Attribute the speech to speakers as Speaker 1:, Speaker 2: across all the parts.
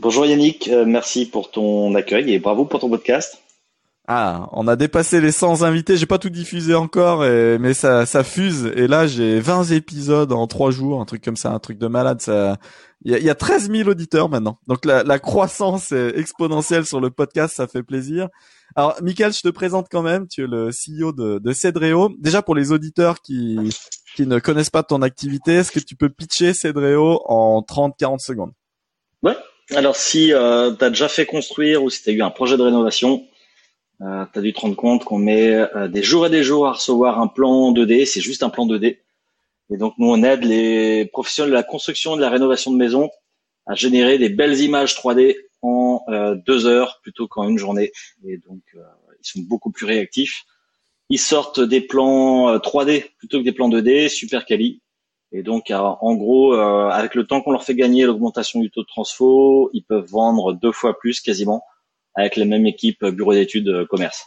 Speaker 1: Bonjour Yannick, euh, merci pour ton accueil et bravo pour ton podcast.
Speaker 2: Ah, on a dépassé les 100 invités. J'ai pas tout diffusé encore, mais ça, ça fuse. Et là, j'ai 20 épisodes en 3 jours, un truc comme ça, un truc de malade. Ça, il y a, y a 13 000 auditeurs maintenant. Donc la, la, croissance est exponentielle sur le podcast, ça fait plaisir. Alors, Michael, je te présente quand même. Tu es le CEO de, de Cedreo. Déjà pour les auditeurs qui qui ne connaissent pas ton activité, est-ce que tu peux pitcher Cedreo en 30-40 secondes?
Speaker 1: Ouais. Alors si euh, tu as déjà fait construire ou si tu as eu un projet de rénovation, euh, tu as dû te rendre compte qu'on met euh, des jours et des jours à recevoir un plan 2D, c'est juste un plan 2D. Et donc nous, on aide les professionnels de la construction et de la rénovation de maison à générer des belles images 3D en euh, deux heures plutôt qu'en une journée. Et donc, euh, ils sont beaucoup plus réactifs. Ils sortent des plans 3D plutôt que des plans 2D, super quali. Et donc, en gros, avec le temps qu'on leur fait gagner l'augmentation du taux de transfo, ils peuvent vendre deux fois plus quasiment avec la même équipe bureau d'études euh, commerce.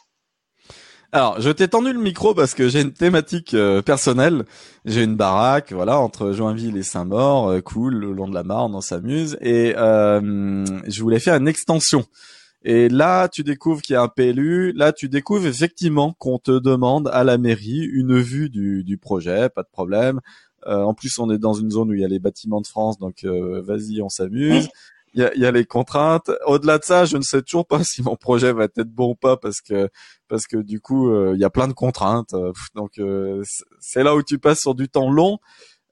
Speaker 2: Alors, je t'ai tendu le micro parce que j'ai une thématique euh, personnelle. J'ai une baraque, voilà, entre Joinville et Saint-Maur, euh, cool, le long de la Marne, on s'amuse. Et je voulais faire une extension. Et là, tu découvres qu'il y a un PLU. Là, tu découvres effectivement qu'on te demande à la mairie une vue du, du projet, pas de problème. En plus, on est dans une zone où il y a les bâtiments de France, donc vas-y, on s'amuse il y a, y a, les contraintes. Au-delà de ça, je ne sais toujours pas si mon projet va être bon ou pas parce que parce que du coup, euh, il y a plein de contraintes. Donc euh, c'est là où tu passes sur du temps long.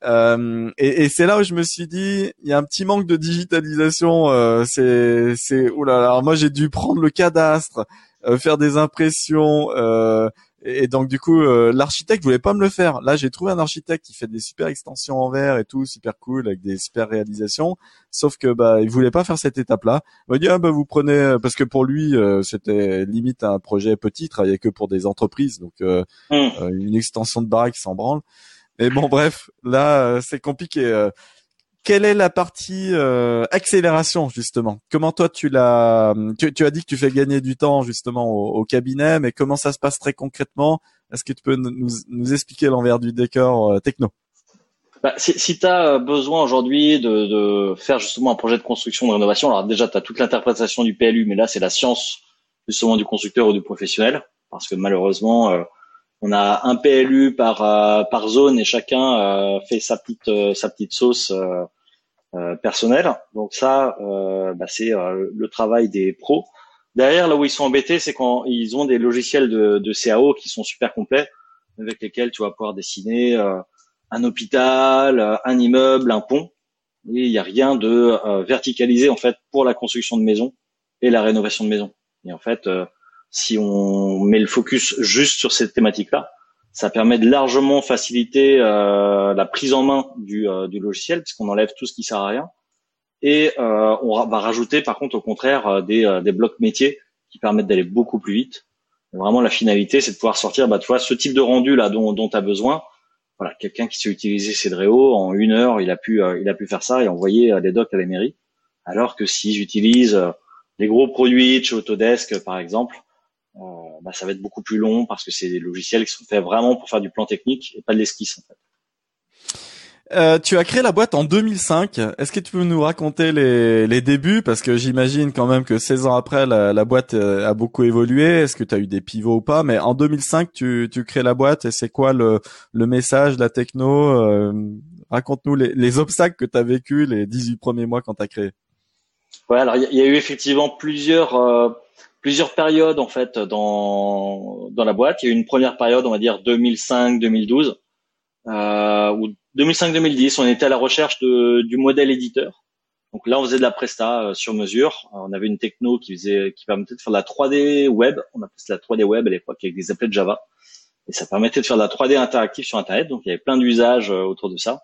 Speaker 2: Euh, et, et c'est là où je me suis dit, il y a un petit manque de digitalisation. Euh, c'est c'est oulala. Alors moi j'ai dû prendre le cadastre, faire des impressions. Euh, et, donc du coup, euh, l'architecte voulait pas me le faire. Là, j'ai trouvé un architecte qui fait des super extensions en verre et tout, super cool avec des super réalisations. Sauf que bah, il voulait pas faire cette étape-là. Il m'a dit ah bah vous prenez euh, parce que pour lui euh, c'était limite un projet petit, il travaillait que pour des entreprises, donc euh, mmh. une extension de baraque sans branle. Mais bon bref, là c'est compliqué quelle est la partie euh, accélération justement? Comment toi tu l'as tu, tu, as dit que tu fais gagner du temps justement au, cabinet, mais comment ça se passe très concrètement? Est-ce que tu peux nous, nous expliquer l'envers du décor euh, techno?
Speaker 1: Bah, si, si tu as besoin aujourd'hui de, de, faire justement un projet de construction de rénovation, alors déjà tu as toute l'interprétation du PLU, mais là c'est la science justement du constructeur ou du professionnel, parce que malheureusement euh, on a un PLU par euh, par zone et chacun euh, fait sa petite euh, sa petite sauce personnelle. Donc ça, bah, c'est le travail des pros. Derrière, là où ils sont embêtés, c'est quand ils ont des logiciels de, de CAO qui sont super complets, avec lesquels tu vas pouvoir dessiner un hôpital, un immeuble, un pont. Et il n'y a rien de verticalisé en fait pour la construction de maison et la rénovation de maison. Et en fait, si on met le focus juste sur cette thématique-là, ça permet de largement faciliter euh, la prise en main du, euh, du logiciel, puisqu'on enlève tout ce qui sert à rien. Et euh, on va rajouter, par contre, au contraire, euh, des, euh, des blocs métiers qui permettent d'aller beaucoup plus vite. vraiment, la finalité, c'est de pouvoir sortir, bah, tu vois, ce type de rendu là dont tu as besoin. Voilà, quelqu'un qui sait utiliser Cedreo en une heure, il a pu, il a pu faire ça et envoyer des docs à la mairie. Alors que si j'utilise les gros produits chez Autodesk, par exemple, euh, bah, ça va être beaucoup plus long parce que c'est des logiciels qui sont faits vraiment pour faire du plan technique et pas de l'esquisse en fait.
Speaker 2: Euh, tu as créé la boîte en 2005. Est-ce que tu peux nous raconter les, les débuts? Parce que j'imagine quand même que 16 ans après, la, la boîte euh, a beaucoup évolué. Est-ce que tu as eu des pivots ou pas? Mais en 2005, tu, tu crées la boîte et c'est quoi le, le message, la techno euh, Raconte-nous les, les, obstacles que tu as vécu les 18 premiers mois quand tu as créé.
Speaker 1: Ouais, alors il y, y, a eu effectivement plusieurs euh, plusieurs périodes en fait dans dans la boîte. Il y a eu une première période, on va dire 2005-2012, euh, ou 2005-2010. On était à la recherche de, du modèle éditeur. Donc là, on faisait de la presta euh, sur mesure. On avait une techno qui faisait, qui permettait de faire de la 3D web. On appelait ça la 3D web à l'époque avec des applets de Java. Et ça permettait de faire de la 3D interactive sur Internet. Donc il y avait plein d'usages euh, autour de ça.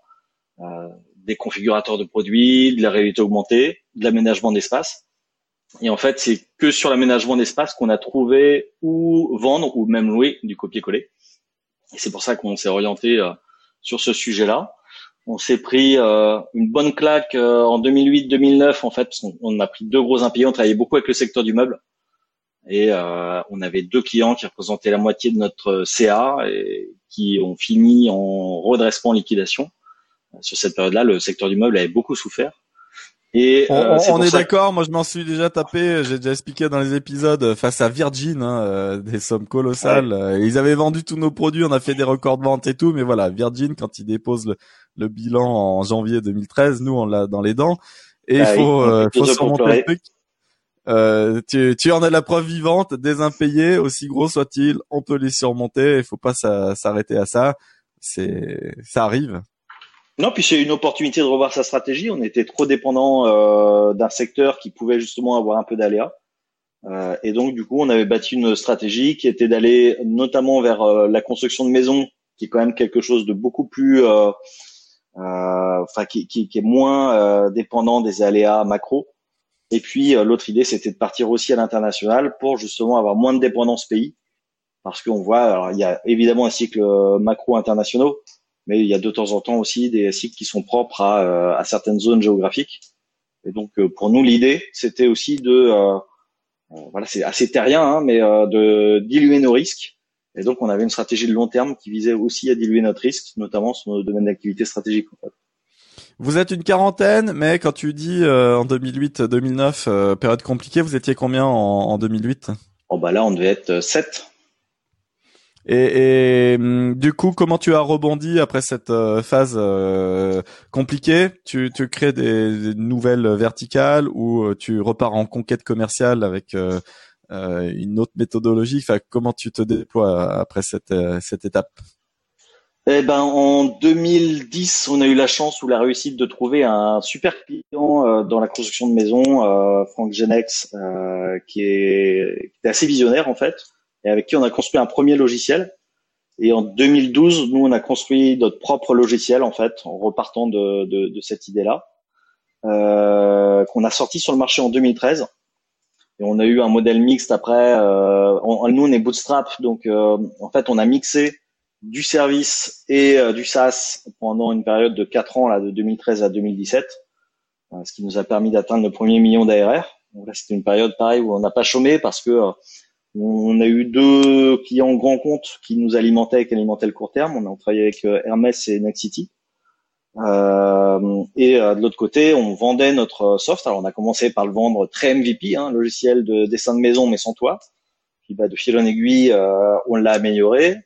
Speaker 1: Euh, des configurateurs de produits, de la réalité augmentée, de l'aménagement d'espace. Et en fait, c'est que sur l'aménagement d'espace qu'on a trouvé ou vendre ou même louer du copier-coller. Et c'est pour ça qu'on s'est orienté sur ce sujet-là. On s'est pris euh, une bonne claque euh, en 2008-2009 en fait, parce on, a pris deux gros impayés. On travaillait beaucoup avec le secteur du meuble et euh, on avait deux clients qui représentaient la moitié de notre CA et qui ont fini en redressement, en liquidation. Sur cette période-là, le secteur du meuble avait beaucoup souffert.
Speaker 2: Et on, on est, d'accord. Moi, je m'en suis déjà tapé. J'ai déjà expliqué dans les épisodes face à Virgin, hein, des sommes colossales. Ils avaient vendu tous nos produits. On a fait des records de vente et tout. Mais voilà, Virgin, quand ils déposent le, le bilan en janvier 2013. Nous, on l'a dans les dents. Et il bah faut, euh, faut surmonter le truc. Euh, tu, tu en as la preuve vivante, des impayés, aussi gros soient-ils, on peut les surmonter, il faut pas s'arrêter à ça. C'est, ça arrive.
Speaker 1: Non, puis c'est une opportunité de revoir sa stratégie. On était trop dépendant euh, d'un secteur qui pouvait justement avoir un peu d'aléas. Euh, et donc, du coup, on avait bâti une stratégie qui était d'aller notamment vers euh, la construction de maisons, qui est quand même quelque chose de beaucoup plus enfin qui, qui, est moins dépendant des aléas macro. Et puis l'autre idée, c'était de partir aussi à l'international pour justement avoir moins de dépendance pays, parce qu'on voit, alors il y a évidemment un cycle macro internationaux, mais il y a de temps en temps aussi des cycles qui sont propres à, à certaines zones géographiques. Et donc pour nous, l'idée, c'était aussi de, voilà, c'est assez terrien, hein, mais de diluer nos risques et donc, on avait une stratégie de long terme qui visait aussi à diluer notre risque, notamment sur nos domaines d'activité stratégique.
Speaker 2: Vous êtes une quarantaine, mais quand tu dis euh, en 2008-2009, euh, période compliquée, vous étiez combien en, 2008
Speaker 1: Oh bah là, on devait être 7.
Speaker 2: Euh, et, et hum, du coup, comment tu as rebondi après cette phase compliquée? Tu, tu crées des, des, nouvelles verticales ou tu repars en conquête commerciale avec euh, une autre méthodologie? Enfin, Comment tu te déploies après cette, euh, cette étape?
Speaker 1: Eh ben, en 2010, on a eu la chance ou la réussite de trouver un super client euh, dans la construction de maisons, euh, Franck Genex, euh, qui, est, qui est assez visionnaire en fait, et avec qui on a construit un premier logiciel. Et en 2012, nous, on a construit notre propre logiciel en fait, en repartant de, cette idée-là, euh, qu'on a sorti sur le marché en 2013. Et on a eu un modèle mixte après. Euh, nous, on est bootstrap, donc euh, en fait, on a mixé du service et euh, du SaaS pendant une période de 4 ans, là, de 2013 à 2017, euh, ce qui nous a permis d'atteindre le premier million d'ARR. Donc là, c'était une période pareille où on n'a pas chômé parce que on a eu deux clients grands comptes qui nous alimentaient et qui alimentaient le court terme. On a travaillé avec Hermès et Nexity. Euh, et euh, de l'autre côté, on vendait notre soft. Alors on a commencé par le vendre très MVP, hein, logiciel de dessin de maison mais sans toit. Puis bah, de fil en aiguille, euh, on l'a amélioré.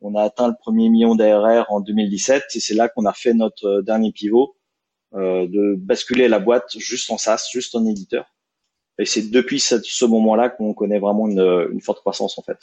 Speaker 1: On a atteint le premier million d'ARR en 2017 et c'est là qu'on a fait notre dernier pivot de basculer la boîte juste en SaaS, juste en éditeur. Et c'est depuis ce, moment-là qu'on connaît vraiment une, forte croissance en fait.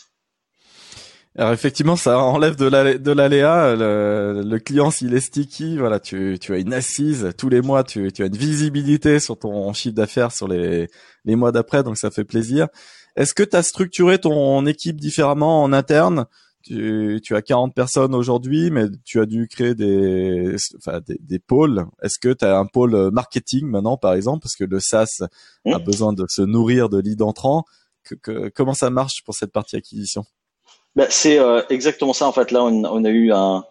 Speaker 2: Alors effectivement, ça enlève de l'aléa. Le, client, s'il est sticky, voilà, tu, as une assise tous les mois, tu, tu as une visibilité sur ton chiffre d'affaires sur les, les mois d'après, donc ça fait plaisir. Est-ce que tu as structuré ton équipe différemment en interne? Tu, tu as 40 personnes aujourd'hui, mais tu as dû créer des, enfin, des, des pôles. Est-ce que tu as un pôle marketing maintenant, par exemple, parce que le SaaS a besoin de se nourrir de leads entrants. que, comment ça marche pour cette partie acquisition?
Speaker 1: Ben, c'est euh, exactement ça en fait. Là, on, on a eu un,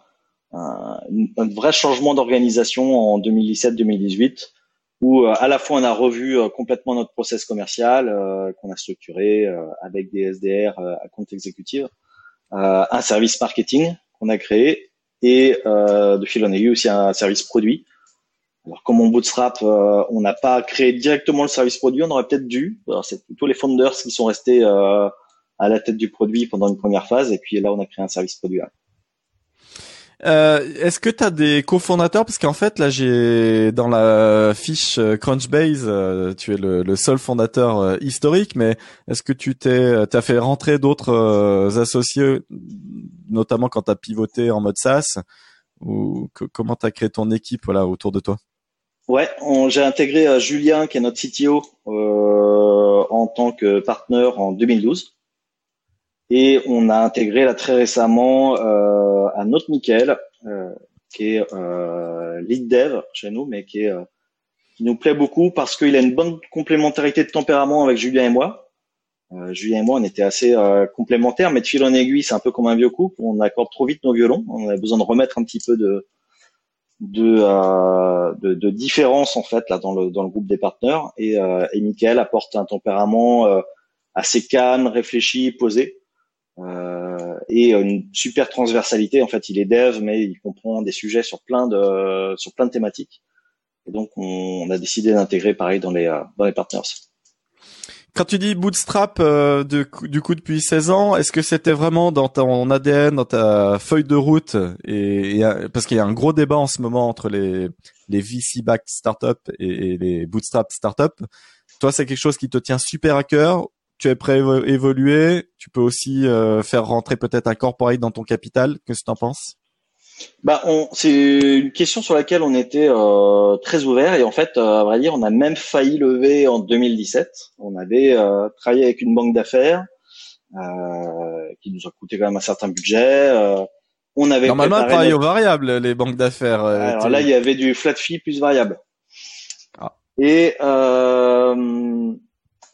Speaker 1: un, un vrai changement d'organisation en 2017-2018 où euh, à la fois on a revu euh, complètement notre process commercial qu'on a structuré avec des SDR à compte exécutif, un service marketing qu'on a créé et de fil en aiguille aussi un service produit. Alors comme on bootstrap, on n'a pas créé directement le service produit, on aurait peut-être dû. C'est plutôt les founders qui sont restés à la tête du produit pendant une première phase et puis là on a créé un service produit.
Speaker 2: Euh, Est-ce que tu as des cofondateurs? Parce qu'en fait, là, j'ai dans la fiche euh, Crunchbase, euh, tu es le, seul fondateur euh, historique, mais est-ce que tu t'es, as fait rentrer d'autres associés, notamment quand tu as pivoté en mode SaaS? Ou comment tu as créé ton équipe voilà, autour de toi?
Speaker 1: Ouais, j'ai intégré Julien, qui est notre CTO, en tant que partenaire en 2012. Et on a intégré là très récemment euh, un autre Michael, euh, qui est euh, lead dev chez nous, mais qui est euh, qui nous plaît beaucoup parce qu'il a une bonne complémentarité de tempérament avec Julien et moi. Euh, Julien et moi, on était assez euh, complémentaires, mais de fil en aiguille, c'est un peu comme un vieux couple. On accorde trop vite nos violons. On a besoin de remettre un petit peu de de, de, de, différence en fait là dans le dans le groupe des partenaires. Et, et Michael apporte un tempérament assez calme, réfléchi, posé. Euh, et une super transversalité. En fait, il est dev, mais il comprend des sujets sur plein de sur plein de thématiques. Et donc, on, a décidé d'intégrer pareil dans les dans les partners.
Speaker 2: Quand tu dis bootstrap euh, de, du coup depuis 16 ans, est-ce que c'était vraiment dans ton ADN, dans ta feuille de route et, parce qu'il y a un gros débat en ce moment entre les les VC backed startups et, et les bootstrap startups. Toi, c'est quelque chose qui te tient super à cœur. Tu es prêt à évoluer. Tu peux aussi euh, faire rentrer peut-être un corporate dans ton capital. Qu'est-ce que tu en penses?
Speaker 1: Bah, on, c'est une question sur laquelle on était euh, très ouvert et en fait, euh, à vrai dire, on a même failli lever en 2017. On avait euh, travaillé avec une banque d'affaires euh, qui nous a coûté quand même un certain budget. on avait
Speaker 2: normalement travaillé au variable les banques d'affaires.
Speaker 1: Alors là, il y avait du flat fee plus variable. Ah. Et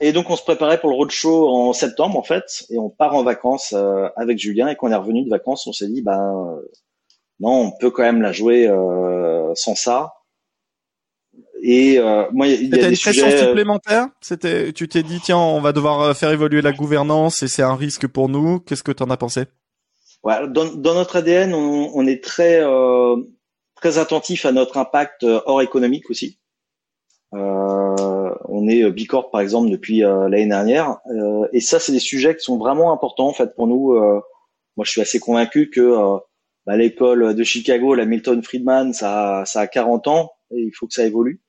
Speaker 1: et donc on se préparait pour le roadshow en septembre en fait, et on part en vacances avec Julien et quand on est revenu de vacances, on s'est dit ben non, on peut quand même la jouer euh, sans ça. Et euh, moi, il y a, des une pression
Speaker 2: euh, supplémentaire? C'était, tu t'es dit tiens, on va devoir faire évoluer la gouvernance et c'est un risque pour nous. Qu'est-ce que tu en as pensé?
Speaker 1: Ouais, dans, notre ADN, on, est très très attentif à notre impact hors économique aussi. On est Bicorp par exemple depuis l'année dernière, et ça, c'est des sujets qui sont vraiment importants en fait pour nous. moi, je suis assez convaincu que bah, l'école de Chicago, la Milton Friedman, ça, a 40 ans et il faut que ça évolue.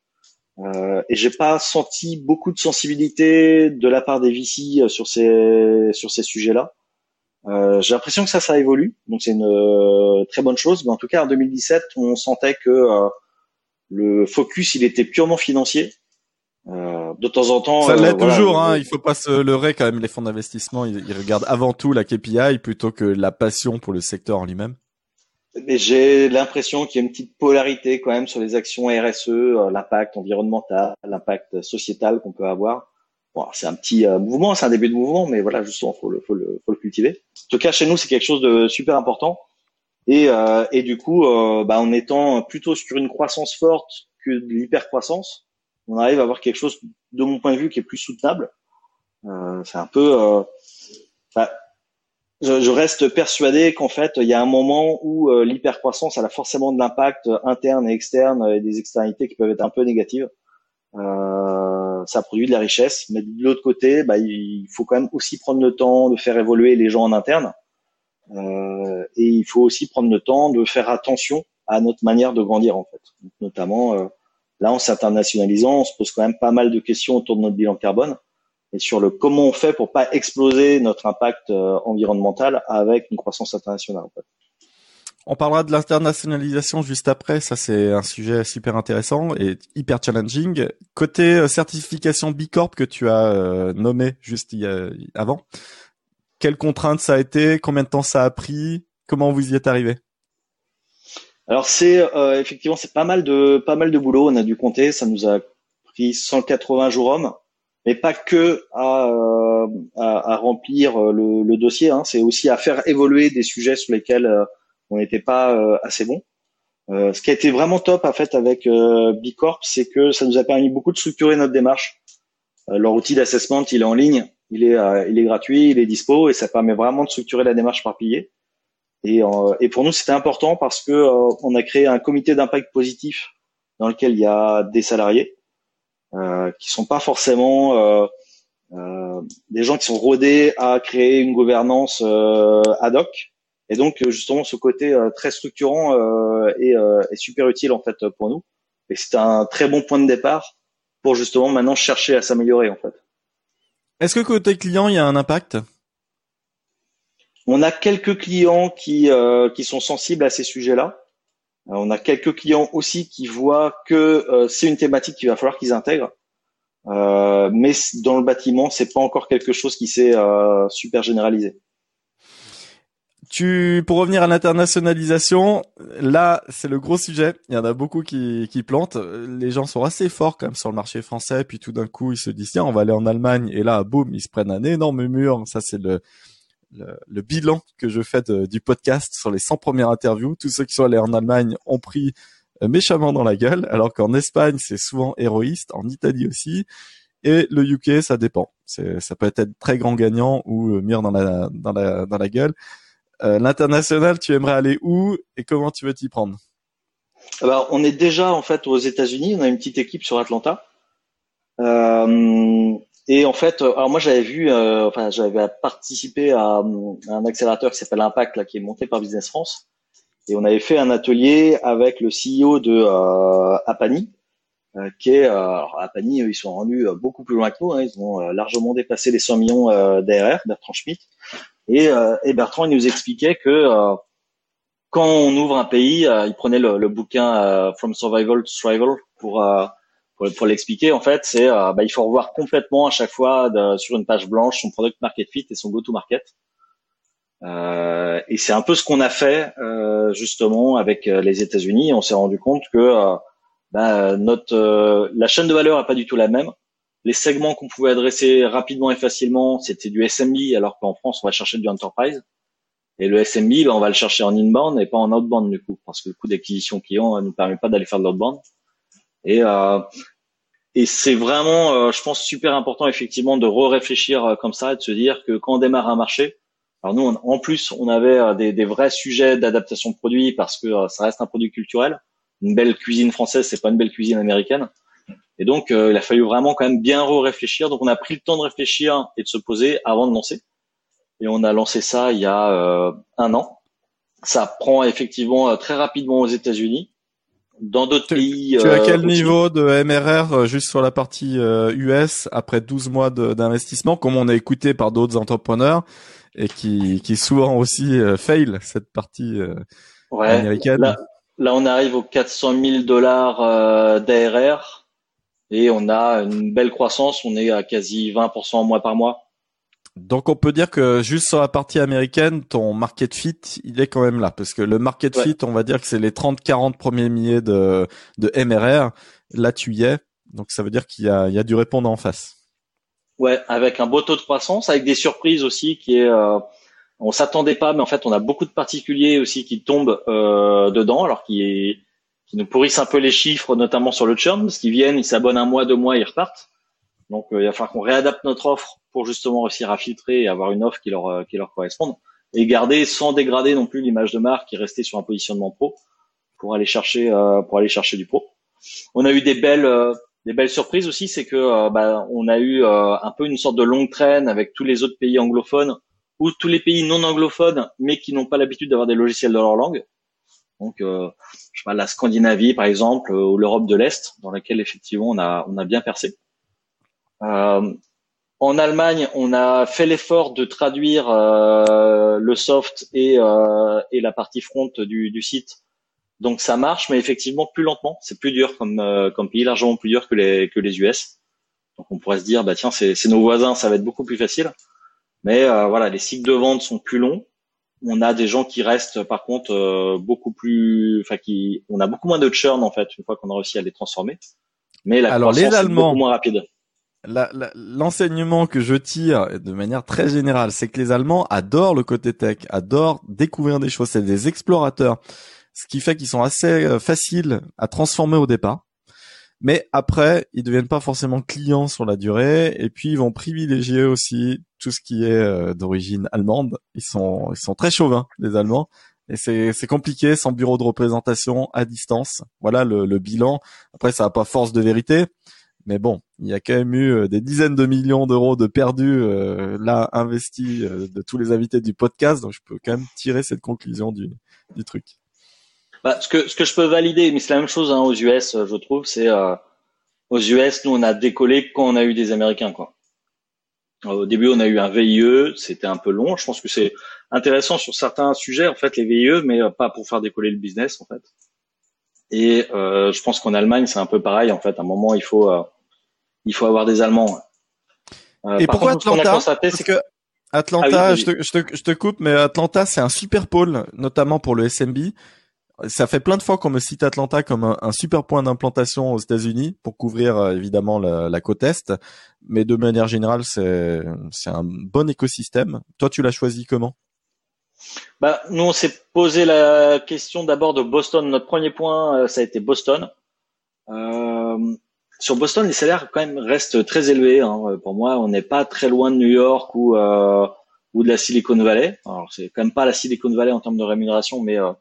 Speaker 1: Euh, et j'ai pas senti beaucoup de sensibilité de la part des VC euh, sur ces sujets-là. Euh, j'ai l'impression que ça, ça évolue, donc c'est une euh, très bonne chose. Mais en tout cas, en 2017, on sentait que euh, le focus, il était purement financier. De temps en temps,
Speaker 2: ça l'est toujours. Hein, il faut pas se leurrer quand même. Les fonds d'investissement, ils, ils regardent avant tout la KPI plutôt que la passion pour le secteur en lui-même.
Speaker 1: Mais j'ai l'impression qu'il y a une petite polarité quand même sur les actions RSE, euh, l'impact environnemental, l'impact sociétal qu'on peut avoir. Bon, c'est un petit euh, mouvement, c'est un début de mouvement, mais voilà, justement, faut le, faut le, faut le cultiver. En tout cas, chez nous, c'est quelque chose de super important. Et, euh, et du coup, euh, bah, en étant plutôt sur une croissance forte que de l'hypercroissance, on arrive à avoir quelque chose, de mon point de vue, qui est plus soutenable. Euh, c'est un peu, bah, je, je, reste persuadé qu'en fait, il y a un moment où euh, l'hypercroissance a forcément de l'impact interne et externe et des externalités qui peuvent être un peu négatives. Euh, ça produit de la richesse, mais de l'autre côté, bah, il faut quand même aussi prendre le temps de faire évoluer les gens en interne. Euh, et il faut aussi prendre le temps de faire attention à notre manière de grandir en fait. notamment, euh, là, en s'internationalisant, on se pose quand même pas mal de questions autour de notre bilan carbone et sur le comment on fait pour pas exploser notre impact euh, environnemental avec une croissance internationale.
Speaker 2: On parlera de l'internationalisation juste après. Ça, c'est un sujet super intéressant et hyper challenging. Côté euh, certification B Corp que tu as euh, nommé juste avant, quelles contraintes ça a été? Combien de temps ça a pris? Comment vous y êtes arrivé?
Speaker 1: Alors, c'est effectivement c'est pas mal de pas mal de boulot. On a dû compter. Ça nous a pris 180 jours hommes mais pas que à, euh, à, remplir euh, le, dossier. Hein. C'est aussi à faire évoluer des sujets sur lesquels euh, on n'était pas assez bon. Euh, ce qui a été vraiment top en fait avec euh, Bicorp, c'est que ça nous a permis beaucoup de structurer notre démarche. leur outil d'assessment, il est en ligne, il est, il est gratuit, il est dispo et ça permet vraiment de structurer la démarche par pilier. Et, et pour nous, c'était important parce que on a créé un comité d'impact positif dans lequel il y a des salariés, euh, qui sont pas forcément euh, euh, des gens qui sont rodés à créer une gouvernance ad hoc. Et donc justement, ce côté très structurant est, est, super utile en fait pour nous. Et c'est un très bon point de départ pour justement maintenant chercher à s'améliorer en fait.
Speaker 2: Est-ce que côté client, il y a un impact?
Speaker 1: On a quelques clients qui, euh, qui sont sensibles à ces sujets-là. Euh, on a quelques clients aussi qui voient que euh, c'est une thématique qu'il va falloir qu'ils intègrent. Mais dans le bâtiment, c'est pas encore quelque chose qui s'est super généralisé.
Speaker 2: tu, pour revenir à l'internationalisation, là, c'est le gros sujet. Il y en a beaucoup qui, qui plantent. Les gens sont assez forts quand même sur le marché français. Puis tout d'un coup, ils se disent tiens, on va aller en Allemagne. Et là, boum, ils se prennent un énorme mur. Ça, c'est le, le, bilan que je fais du podcast sur les 100 premières interviews. Tous ceux qui sont allés en Allemagne ont pris euh, méchamment dans la gueule, alors qu'en Espagne, c'est souvent héroïste, en Italie aussi. Et le UK, ça dépend. Ça peut être très grand gagnant ou mur dans la, dans la, dans la gueule. Euh, l'international, tu aimerais aller où et comment tu veux t'y prendre?
Speaker 1: Alors, on est déjà en fait aux États-Unis. On a une petite équipe sur Atlanta. Euh, et en fait, alors moi j'avais vu, euh, enfin j'avais participé à, un accélérateur qui s'appelle Impact là, qui est monté par Business France. Et on avait fait un atelier avec le CEO de euh, Apani, euh, qui est alors Apani, ils sont rendus beaucoup plus loin que nous. Hein, ils ont largement dépassé les 100 millions d'ARR, Bertrand Schmitt. Et, euh, et, Bertrand, il nous expliquait que euh, quand on ouvre un pays, euh, il prenait le, le bouquin From Survival to Thrival pour pour, l'expliquer. En fait, c'est bah, il faut revoir complètement à chaque fois sur une page blanche son product market fit et son go-to-market. Euh, et c'est un peu ce qu'on a fait euh, justement avec les États-Unis. On s'est rendu compte que bah, notre la chaîne de valeur est pas du tout la même. Les segments qu'on pouvait adresser rapidement et facilement, c'était du SMB, alors qu'en France, on va chercher du enterprise. Et le SMB, ben, on va le chercher en inbound et pas en outbound du coup, parce que le coût d'acquisition client ne nous permet pas d'aller faire de l'outbound. Et, euh, et c'est vraiment, euh, je pense, super important effectivement de re-réfléchir euh, comme ça de se dire que quand on démarre un marché, alors nous, en plus, on avait euh, des, des vrais sujets d'adaptation de produits parce que ça reste un produit culturel. Une belle cuisine française, c'est pas une belle cuisine américaine. Et donc, euh, il a fallu vraiment quand même bien réfléchir. Donc, on a pris le temps de réfléchir et de se poser avant de lancer. Et on a lancé ça il y a euh, un an. Ça prend effectivement euh, très rapidement aux États-Unis. Dans d'autres pays.
Speaker 2: Tu as quel niveau de MRR juste sur la partie US après 12 mois d'investissement, comme on a écouté par d'autres entrepreneurs et qui, qui souvent aussi fail cette partie américaine?
Speaker 1: Là, là, on arrive aux 400 000 dollars d'ARR et on a une belle croissance. On est à quasi 20% mois par mois.
Speaker 2: Donc on peut dire que juste sur la partie américaine, ton market fit, il est quand même là. Parce que le market fit, on va dire que c'est les 30-40 premiers milliers de, de MRR. Là, tu y es. Donc ça veut dire qu'il y a, il y a du répondant en face.
Speaker 1: Ouais, avec un beau taux de croissance, avec des surprises aussi qui est... Euh, on s'attendait pas, mais en fait, on a beaucoup de particuliers aussi qui tombent euh, dedans, alors qui est qui nous pourrissent un peu les chiffres, notamment sur le churn, parce qu'ils viennent, ils s'abonnent un mois, deux mois, ils repartent. Donc euh, il va falloir qu'on réadapte notre offre pour justement réussir à filtrer et avoir une offre qui leur euh, qui leur corresponde et garder sans dégrader non plus l'image de marque qui restait sur un positionnement pro pour aller chercher euh, pour aller chercher du pro. On a eu des belles des belles surprises aussi, c'est que bah, on a eu un peu une sorte de longue traîne avec tous les autres pays anglophones ou tous les pays non anglophones mais qui n'ont pas l'habitude d'avoir des logiciels dans leur langue. Donc, euh, je sais pas, la Scandinavie par exemple, ou l'Europe de l'Est, dans laquelle effectivement on a on a bien percé. Euh, en Allemagne, on a fait l'effort de traduire euh, le soft et, et la partie front du, du site. Donc ça marche, mais effectivement plus lentement. C'est plus dur comme, comme pays, largement plus dur que les, que les US. Donc on pourrait se dire, bah tiens, c'est nos voisins, ça va être beaucoup plus facile. Mais voilà, les cycles de vente sont plus longs on a des gens qui restent par contre euh, beaucoup plus, enfin qui, on a beaucoup moins de churn en fait une fois qu'on a réussi à les transformer. Mais la Alors les Allemands, est beaucoup moins rapide.
Speaker 2: L'enseignement que je tire de manière très générale, c'est que les Allemands adorent le côté tech, adorent découvrir des choses, c'est des explorateurs, ce qui fait qu'ils sont assez euh, faciles à transformer au départ. Mais après, ils deviennent pas forcément clients sur la durée, et puis ils vont privilégier aussi tout ce qui est euh, d'origine allemande. Ils sont, ils sont très chauvins, les Allemands. Et c'est, compliqué sans bureau de représentation à distance. Voilà le, le bilan. Après, ça n'a pas force de vérité. Mais bon, il y a quand même eu euh, des dizaines de millions d'euros de perdus euh, là investis de tous les invités du podcast. Donc je peux quand même tirer cette conclusion du, truc.
Speaker 1: Bah, ce que ce que je peux valider, mais c'est la même chose hein, aux US, je trouve, c'est aux US, nous on a décollé quand on a eu des Américains, quoi. Au début, on a eu un VIE, c'était un peu long. Je pense que c'est intéressant sur certains sujets, en fait, les VIE, mais pas pour faire décoller le business, en fait. Et euh, je pense qu'en Allemagne, c'est un peu pareil. En fait, à un moment, il faut, euh, il faut avoir des Allemands.
Speaker 2: Euh, Et pourquoi contre, Atlanta Parce que Atlanta, ah je, te, je, te, je, te, coupe, mais Atlanta, c'est un super pôle, notamment pour le SMB. Ça fait plein de fois qu'on me cite Atlanta comme un, super point d'implantation aux États-Unis pour couvrir évidemment la, la, côte est, mais de manière générale, c'est un bon écosystème. Toi, tu l'as choisi comment?
Speaker 1: Bah, nous, on s'est posé la question d'abord de Boston. Notre premier point, euh, ça a été Boston. Euh, sur Boston, les salaires quand même restent très élevés. Hein. Pour moi, on n'est pas très loin de New York ou euh, ou de la Silicon Valley. Alors, c'est quand même pas la Silicon Valley en termes de rémunération, mais euh,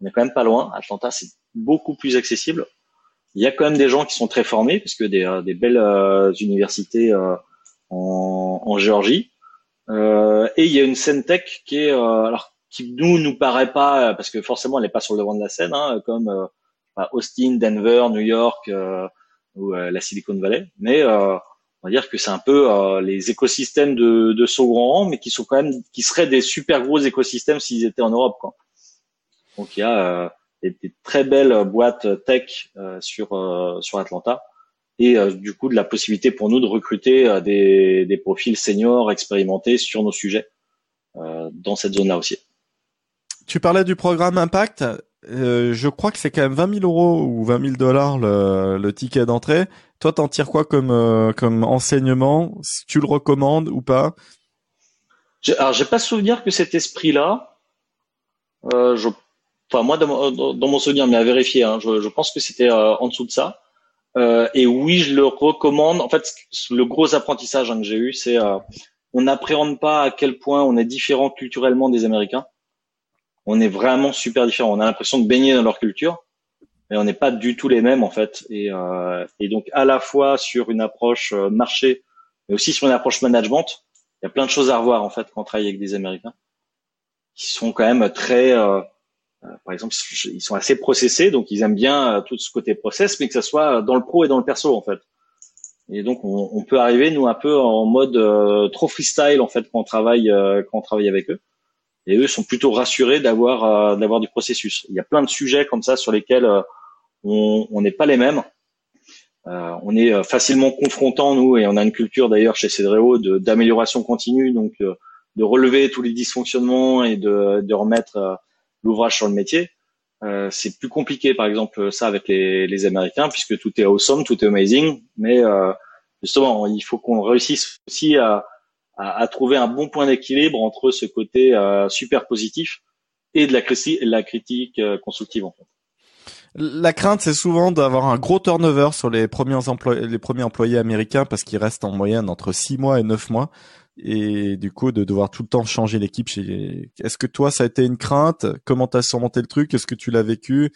Speaker 1: on est quand même pas loin. Atlanta, c'est beaucoup plus accessible. Il y a quand même des gens qui sont très formés, parce que des, des belles universités en Géorgie. Euh, et il y a une scène tech qui est, euh, alors qui nous nous paraît pas, parce que forcément elle n'est pas sur le devant de la scène, hein, comme euh, Austin, Denver, New York ou la Silicon Valley, mais on va dire que c'est un peu les écosystèmes de, de second rang, mais qui sont quand même, qui seraient des super gros écosystèmes s'ils étaient en Europe. Quoi. Donc il y a des, des, très belles boîtes tech sur sur Atlanta et euh, du coup de la possibilité pour nous de recruter euh, des, des, profils seniors expérimentés sur nos sujets euh, dans cette zone-là aussi.
Speaker 2: Tu parlais du programme Impact. je crois que c'est quand même 20 000 euros ou 20 000 dollars le, le ticket d'entrée. Toi, t'en tires quoi comme comme enseignement? Tu le recommandes ou pas?
Speaker 1: Alors, j'ai pas souvenir que cet esprit-là. je, enfin moi, dans, mon souvenir, mais à vérifier. Hein, je, je, pense que c'était en dessous de ça. Euh, et oui, je le recommande. En fait, le gros apprentissage hein, que j'ai eu, c'est euh, on n'appréhende pas à quel point on est différent culturellement des Américains. On est vraiment super différent. On a l'impression de baigner dans leur culture, mais on n'est pas du tout les mêmes en fait. Et, euh, et donc à la fois sur une approche euh, marché, mais aussi sur une approche management, il y a plein de choses à revoir en fait quand on travaille avec des Américains, qui sont quand même très euh, par exemple, ils sont assez processés, donc ils aiment bien euh, tout ce côté process, mais que ça soit dans le pro et dans le perso en fait. Et donc on, peut arriver nous un peu en mode euh, trop freestyle en fait quand on travaille quand on travaille avec eux. Et eux sont plutôt rassurés d'avoir d'avoir du processus. Il y a plein de sujets comme ça sur lesquels on n'est pas les mêmes. on est facilement confrontant nous et on a une culture d'ailleurs chez Cedreo d'amélioration continue, donc de relever tous les dysfonctionnements et de, de remettre l'ouvrage sur le métier. Euh, c'est plus compliqué, par exemple, ça avec les, les, Américains, puisque tout est awesome, tout est amazing. Mais euh, justement, il faut qu'on réussisse aussi à, à, à, trouver un bon point d'équilibre entre ce côté euh, super positif et de la, la critique euh, constructive. En fait.
Speaker 2: La crainte, c'est souvent d'avoir un gros turnover sur les premiers employés, les premiers employés américains parce qu'ils restent en moyenne entre 6 mois et 9 mois et du coup de devoir tout le temps changer l'équipe. Est-ce que toi ça a été une crainte? Comment t'as surmonté le truc? Est-ce que tu l'as vécu?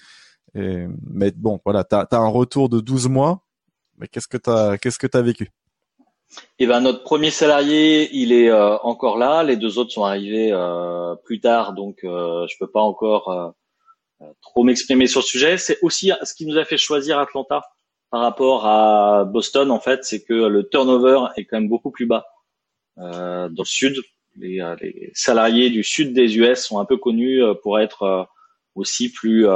Speaker 2: Mais bon, voilà, t'as as un retour de 12 mois. Mais qu'est-ce que t'as qu'est-ce que t'as vécu?
Speaker 1: Eh ben notre premier salarié, il est euh, encore là. Les deux autres sont arrivés euh, plus tard, donc euh, je peux pas encore euh, trop m'exprimer sur le sujet. C'est aussi ce qui nous a fait choisir Atlanta par rapport à Boston. En fait, c'est que le turnover est quand même beaucoup plus bas. Euh, dans le sud. Les, euh, les, salariés du sud des US sont un peu connus euh, pour être aussi plus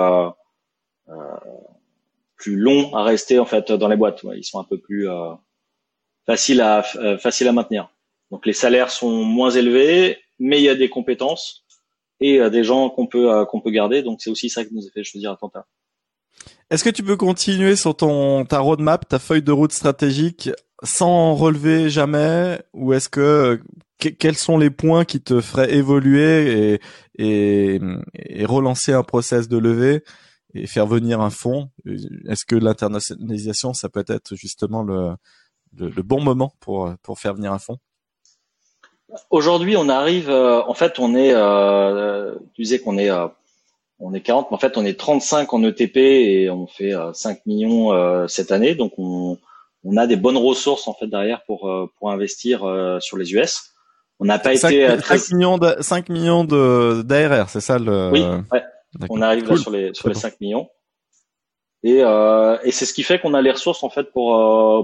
Speaker 1: plus longs à rester en fait dans les boîtes. Ils sont un peu plus faciles à faciles à maintenir. Donc les salaires sont moins élevés, mais il y a des compétences et des gens qu'on peut qu'on peut garder. Donc c'est aussi ça qui nous a fait choisir Atlanta.
Speaker 2: Est-ce que tu peux continuer sur ton ta roadmap, ta feuille de route stratégique sans relever jamais ou est-ce que quels sont les points qui te feraient évoluer et, et, relancer un process de levée et faire venir un fonds Est-ce que l'internationalisation, ça peut être justement le, le, bon moment pour, pour faire venir un fonds
Speaker 1: Aujourd'hui, on arrive, euh, en fait, on est, euh, tu disais qu'on est, euh, on est 40, mais en fait, on est 35 en ETP et on fait 5 millions cette année, donc on, on a des bonnes ressources en fait derrière pour euh, pour investir euh, sur les US. On n'a pas été
Speaker 2: euh, très 5 millions de 5 millions de d'ARR, c'est ça le
Speaker 1: Oui, ouais. On arrive là sur les sur les 5 millions. Et euh, et c'est ce qui fait qu'on a les ressources en fait pour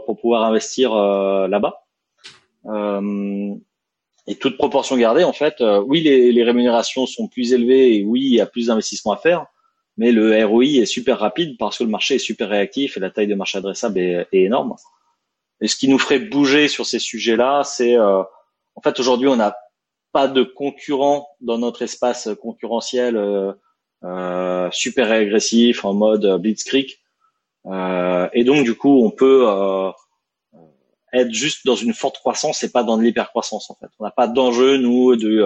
Speaker 1: pour pouvoir investir là-bas. et toute proportion gardée, en fait, oui, les, les rémunérations sont plus élevées et oui, il y a plus d'investissements à faire mais le ROI est super rapide parce que le marché est super réactif et la taille de marché adressable est, énorme. Et ce qui nous ferait bouger sur ces sujets-là, c'est euh, en fait aujourd'hui on a pas de concurrents dans notre espace concurrentiel euh, super agressif en mode blitzkrieg. et donc du coup, on peut être juste dans une forte croissance et pas dans de l'hypercroissance en fait. On n'a pas d'enjeu nous de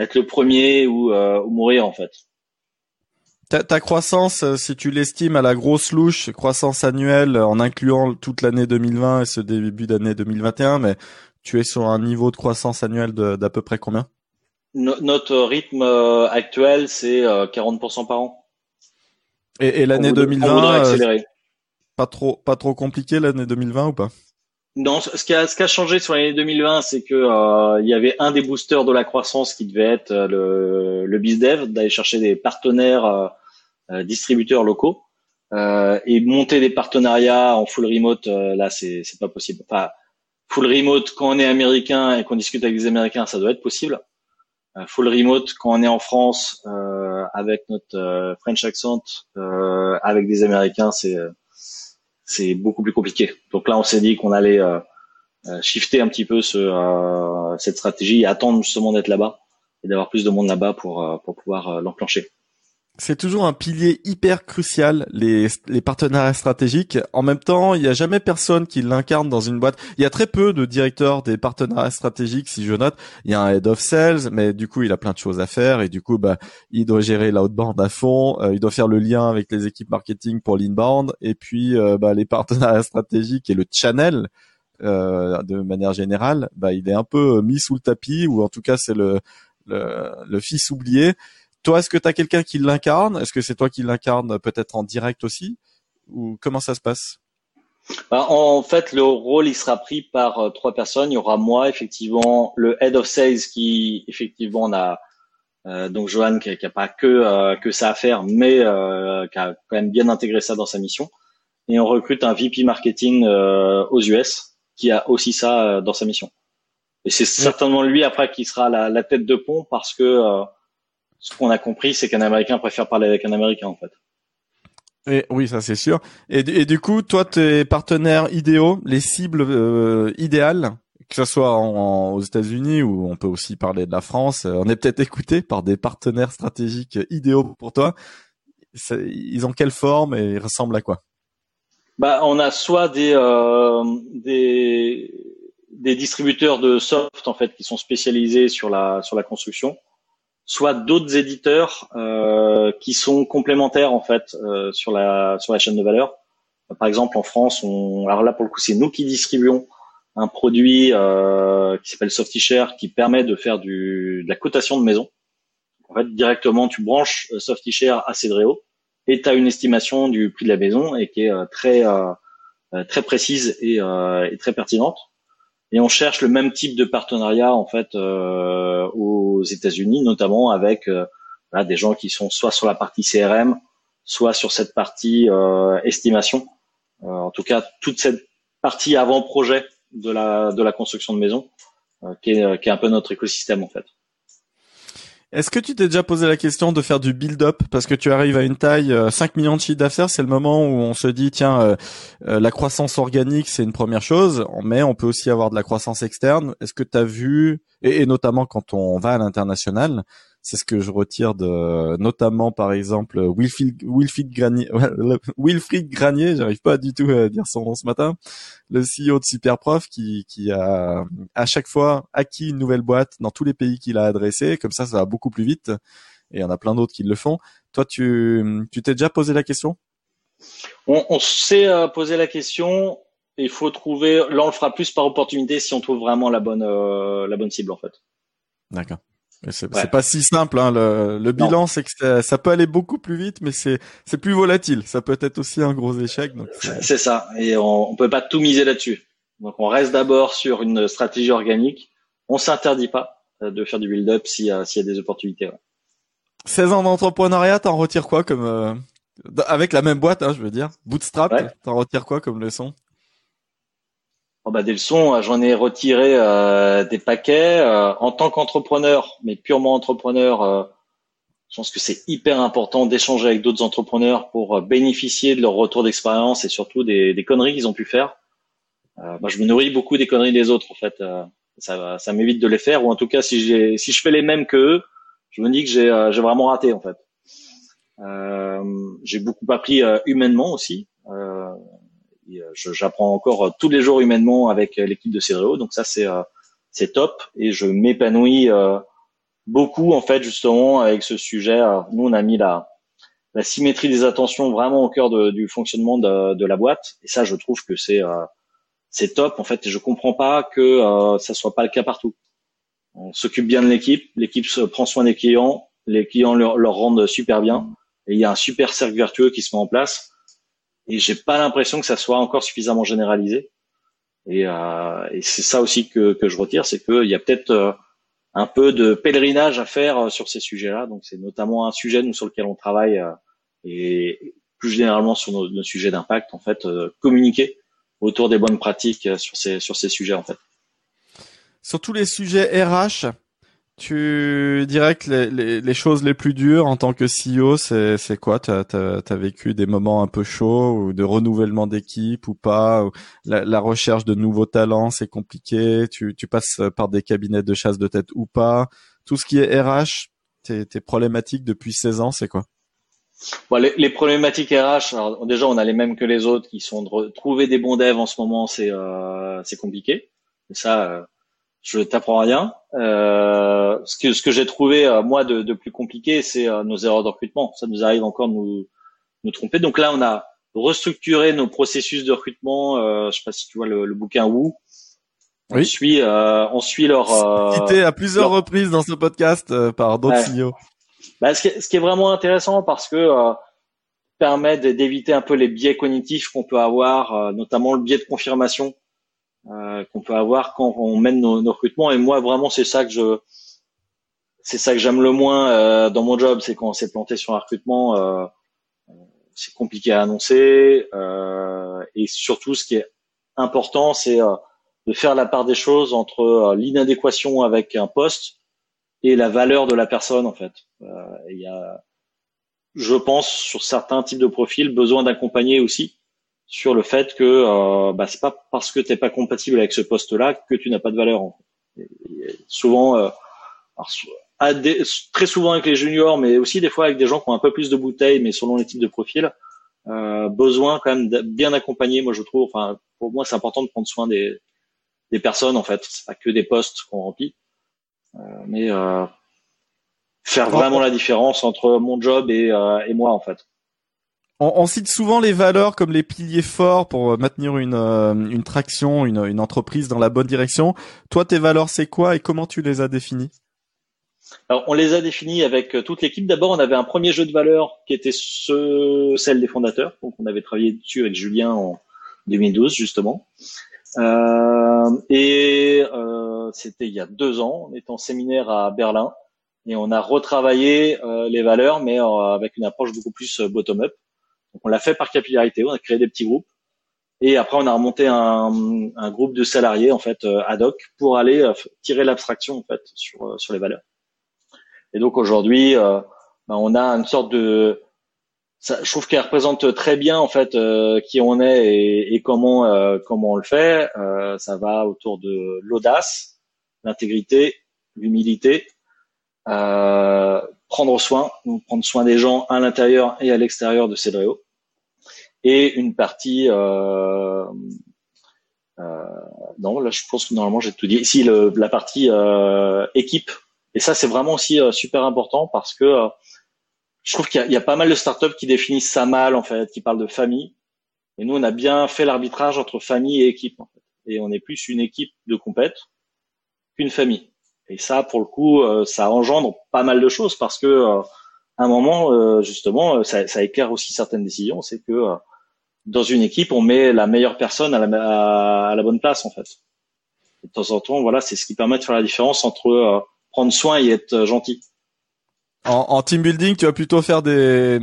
Speaker 1: être le premier ou, ou mourir en fait.
Speaker 2: Ta, croissance, euh, si tu l'estimes à la grosse louche, croissance annuelle en incluant toute l'année 2020 et ce début d'année 2021, mais tu es sur un niveau de croissance annuelle d'à peu près combien?
Speaker 1: Notre rythme euh, actuel, c'est 40% euh, par an.
Speaker 2: Et, l'année 2020, pas trop, pas trop compliqué l'année 2020 ou pas?
Speaker 1: Non, ce qui a, ce qui a changé sur l'année 2020, c'est que il y avait un des boosters de la croissance qui devait être le, le BizDev, d'aller chercher des partenaires euh, distributeurs locaux euh, et monter des partenariats en full remote, euh, là c'est c'est pas possible. Enfin, full remote quand on est américain et qu'on discute avec des Américains, ça doit être possible. full remote quand on est en France avec notre French accent, avec des Américains, c'est c'est beaucoup plus compliqué. Donc là, on s'est dit qu'on allait shifter un petit peu ce, cette stratégie et attendre justement d'être là-bas et d'avoir plus de monde là-bas pour, pour pouvoir l'enclencher
Speaker 2: c'est toujours un pilier hyper crucial, les, partenariats stratégiques. En même temps, il n'y a jamais personne qui l'incarne dans une boîte. Il y a très peu de directeurs des partenariats stratégiques, si je note. Il y a un head of sales, mais du coup, il a plein de choses à faire et du coup, bah, il doit gérer l'outbound à fond. Euh, il doit faire le lien avec les équipes marketing pour l'inbound et puis euh, bah, les partenariats stratégiques et le channel. Euh, de manière générale, bah, il est un peu mis sous le tapis ou en tout cas c'est le fils oublié. Toi, est-ce que tu as quelqu'un qui l'incarne? Est-ce que c'est toi qui l'incarne peut-être en direct aussi? Ou comment ça se passe?
Speaker 1: Bah, En fait, le rôle, il sera pris par euh, trois personnes. Il y aura moi, effectivement, le head of sales qui, effectivement, on a euh, donc Johan qui n'a pas que euh, que ça à faire, mais qui a quand même bien intégré ça dans sa mission. Et on recrute un VP marketing aux US qui a aussi ça dans sa mission. Et c'est certainement lui après qui sera la, la, tête de pont parce que ce qu'on a compris, c'est qu'un Américain préfère parler avec un Américain, en fait.
Speaker 2: Et, oui, ça c'est sûr. Et, du coup, toi, tes partenaires idéaux, les cibles euh, idéales, que ce soit aux États-Unis ou on peut aussi parler de la France, euh, on est peut-être écouté par des partenaires stratégiques idéaux pour toi. Ils ont quelle forme et ils ressemblent à quoi?
Speaker 1: Bah, on a soit des, euh, des des distributeurs de soft en fait qui sont spécialisés sur la sur la construction soit d'autres éditeurs euh, qui sont complémentaires en fait euh, sur la sur la chaîne de valeur. Par exemple, en France, on, alors là pour le coup, c'est nous qui distribuons un produit euh, qui s'appelle SoftyShare qui permet de faire du, de la cotation de maison. En fait, directement, tu branches SoftyShare à Cedreo et tu as une estimation du prix de la maison et qui est très très précise et, et très pertinente et on cherche le même type de partenariat en fait euh, aux États-Unis, notamment avec euh, des gens qui sont soit sur la partie CRM, soit sur cette partie euh, estimation. en tout cas, toute cette partie avant-projet de la de la construction de maison, qui est, qui est un peu notre écosystème en fait.
Speaker 2: Est-ce que tu t'es déjà posé la question de faire du build-up parce que tu arrives à une taille 5 euh, millions de chiffres d'affaires, c'est le moment où on se dit tiens euh, euh, la croissance organique c'est une première chose, mais on peut aussi avoir de la croissance externe. Est-ce que tu as vu et, notamment quand on va à l'international, c'est ce que je retire de, notamment par exemple Wilfried, Wilfried Granier, Wilfried Granier, j'arrive pas du tout à dire son nom ce matin, le CEO de Superprof qui, qui a à chaque fois acquis une nouvelle boîte dans tous les pays qu'il a adressés. Comme ça, ça va beaucoup plus vite. Et il y en a plein d'autres qui le font. Toi, tu, tu t'es déjà posé la question?
Speaker 1: On, on s'est euh, posé la question. Il faut trouver. Là, on le fera plus par opportunité si on trouve vraiment la bonne, euh, la bonne cible en fait.
Speaker 2: D'accord. C'est pas si simple. Hein. Le, le bilan, c'est que ça, peut aller beaucoup plus vite, mais c'est c'est plus volatile. Ça peut être aussi un gros échec.
Speaker 1: C'est ça. Et on, on peut pas tout miser là-dessus. Donc on reste d'abord sur une stratégie organique. On s'interdit pas euh, de faire du build-up s'il y a s'il y a des opportunités. Ouais.
Speaker 2: 16 ans d'entrepreneuriat, t'en retires quoi comme euh, avec la même boîte, hein, je veux dire, Bootstrap, t'en retires quoi comme leçon?
Speaker 1: Oh bah des leçons, euh, j'en ai retiré euh, des paquets. Euh, en tant qu'entrepreneur, mais purement entrepreneur, je pense que c'est hyper important d'échanger avec d'autres entrepreneurs pour bénéficier de leur retour d'expérience et surtout des, des conneries qu'ils ont pu faire. moi, je me nourris beaucoup des conneries des autres en fait. Ça, ça m'évite de les faire, ou en tout cas, si si je fais les mêmes que eux, je me dis que j'ai, vraiment raté en fait. j'ai beaucoup appris humainement aussi. J'apprends encore tous les jours humainement avec l'équipe de Cédréo, donc ça c'est c'est top et je m'épanouis beaucoup en fait justement avec ce sujet. nous on a mis la la symétrie des attentions vraiment au cœur de, du fonctionnement de, de, la boîte. Et ça, je trouve que c'est euh, c'est top en fait. Et je comprends pas que euh, ça soit pas le cas partout. On s'occupe bien de l'équipe, l'équipe prend soin des clients, les clients leur, leur, rendent super bien, et il y a un super cercle vertueux qui se met en place. Et j'ai pas l'impression que ça soit encore suffisamment généralisé. Et, euh, et c'est ça aussi que, que je retire, c'est qu'il y a peut-être euh, un peu de pèlerinage à faire euh, sur ces sujets-là. Donc c'est notamment un sujet nous sur lequel on travaille euh, et plus généralement sur nos, sujets d'impact en fait communiquer autour des bonnes pratiques sur ces sur ces sujets en fait.
Speaker 2: Sur tous les sujets RH, tu dirais que les, les, les, choses les plus dures en tant que CEO, c'est, c'est quoi? Tu as, vécu des moments un peu chauds ou de renouvellement d'équipe ou pas? La, la, recherche de nouveaux talents, c'est compliqué? Tu, tu passes par des cabinets de chasse de tête ou pas? Tout ce qui est RH, tes, problématiques depuis 16 ans, c'est quoi?
Speaker 1: Bon, les, les, problématiques RH, alors déjà on a les mêmes que les autres qui sont de trouver des bons devs en ce moment, c'est euh, compliqué. Ça, euh, je t'apprends rien. Euh, ce que, ce que j'ai trouvé euh, moi de, de, plus compliqué, c'est euh, nos erreurs de recrutement. Ça nous arrive encore de nous, nous tromper. Donc là, on a restructuré nos processus de recrutement. Euh, je sais pas si tu vois le, le bouquin Woo. On oui. suit, euh, on suit leur.
Speaker 2: Cité à plusieurs reprises dans ce podcast par d'autres ouais. signaux.
Speaker 1: Bah, ce, qui est, ce, qui est, vraiment intéressant parce que permet d'éviter un peu les biais cognitifs qu'on peut avoir, notamment le biais de confirmation euh, qu'on peut avoir quand on mène nos, recrutements. Et moi, vraiment, c'est ça que je, c'est ça que j'aime le moins euh, dans mon job, c'est quand on s'est planté sur un recrutement, euh, c'est compliqué à annoncer. Euh, et surtout, ce qui est important, c'est euh, de faire la part des choses entre l'inadéquation avec un poste et la valeur de la personne, en fait. Il y a, je pense, sur certains types de profils, besoin d'accompagner aussi sur le fait que euh, bah, c'est pas parce que t'es pas compatible avec ce poste-là que tu n'as pas de valeur. En fait. souvent, euh, très souvent avec les juniors, mais aussi des fois avec des gens qui ont un peu plus de bouteilles, mais selon les types de profils, euh, besoin quand même de bien accompagner. Moi, je trouve, enfin, pour moi, c'est important de prendre soin des, des personnes. En fait, c'est pas que des postes qu'on remplit, euh, mais euh, faire vraiment la différence entre mon job et, euh, et moi, en fait
Speaker 2: on, cite souvent les valeurs comme les piliers forts pour maintenir une, euh, une traction, une, une entreprise dans la bonne direction. Toi, tes valeurs, c'est quoi et comment tu les as définies?
Speaker 1: Alors, on les a définies avec euh, toute l'équipe. D'abord, on avait un premier jeu de valeurs qui était ce, celle des fondateurs. Donc, on avait travaillé dessus avec Julien en 2012, justement. Euh, et euh, c'était il y a deux ans. On était en séminaire à Berlin et on a retravaillé euh, les valeurs, mais avec une approche beaucoup plus bottom-up. On l'a fait par capillarité, on a créé des petits groupes. Et après, on a remonté un, groupe de salariés en fait euh, ad hoc pour aller euh, tirer l'abstraction en fait sur euh, sur les valeurs. Et donc aujourd'hui, ben, on a une sorte de, ça, je trouve qu'elle représente très bien en fait qui on est et, et comment comment on le fait. ça va autour de l'audace, l'intégrité, l'humilité, prendre soin, prendre soin des gens à l'intérieur et à l'extérieur de Cedreo, et une partie euh, euh, non là je pense que normalement j'ai tout dit. Ici le, la partie euh, équipe. Et ça c'est vraiment aussi euh, super important parce que euh, je trouve qu'il y, y, a pas mal de startups qui définissent ça mal en fait qui parlent de famille. Et nous on a bien fait l'arbitrage entre famille et équipe en fait. et on est plus une équipe de compète qu'une famille et ça, pour le coup, euh, ça engendre pas mal de choses parce que euh, à un moment, euh, justement, ça, éclaire aussi certaines décisions. C'est que dans une équipe, on met la meilleure personne à la, bonne place, en fait. de temps en temps, voilà, c'est ce qui permet de faire la différence entre prendre soin et être gentil.
Speaker 2: En, en, team building, tu vas plutôt faire des,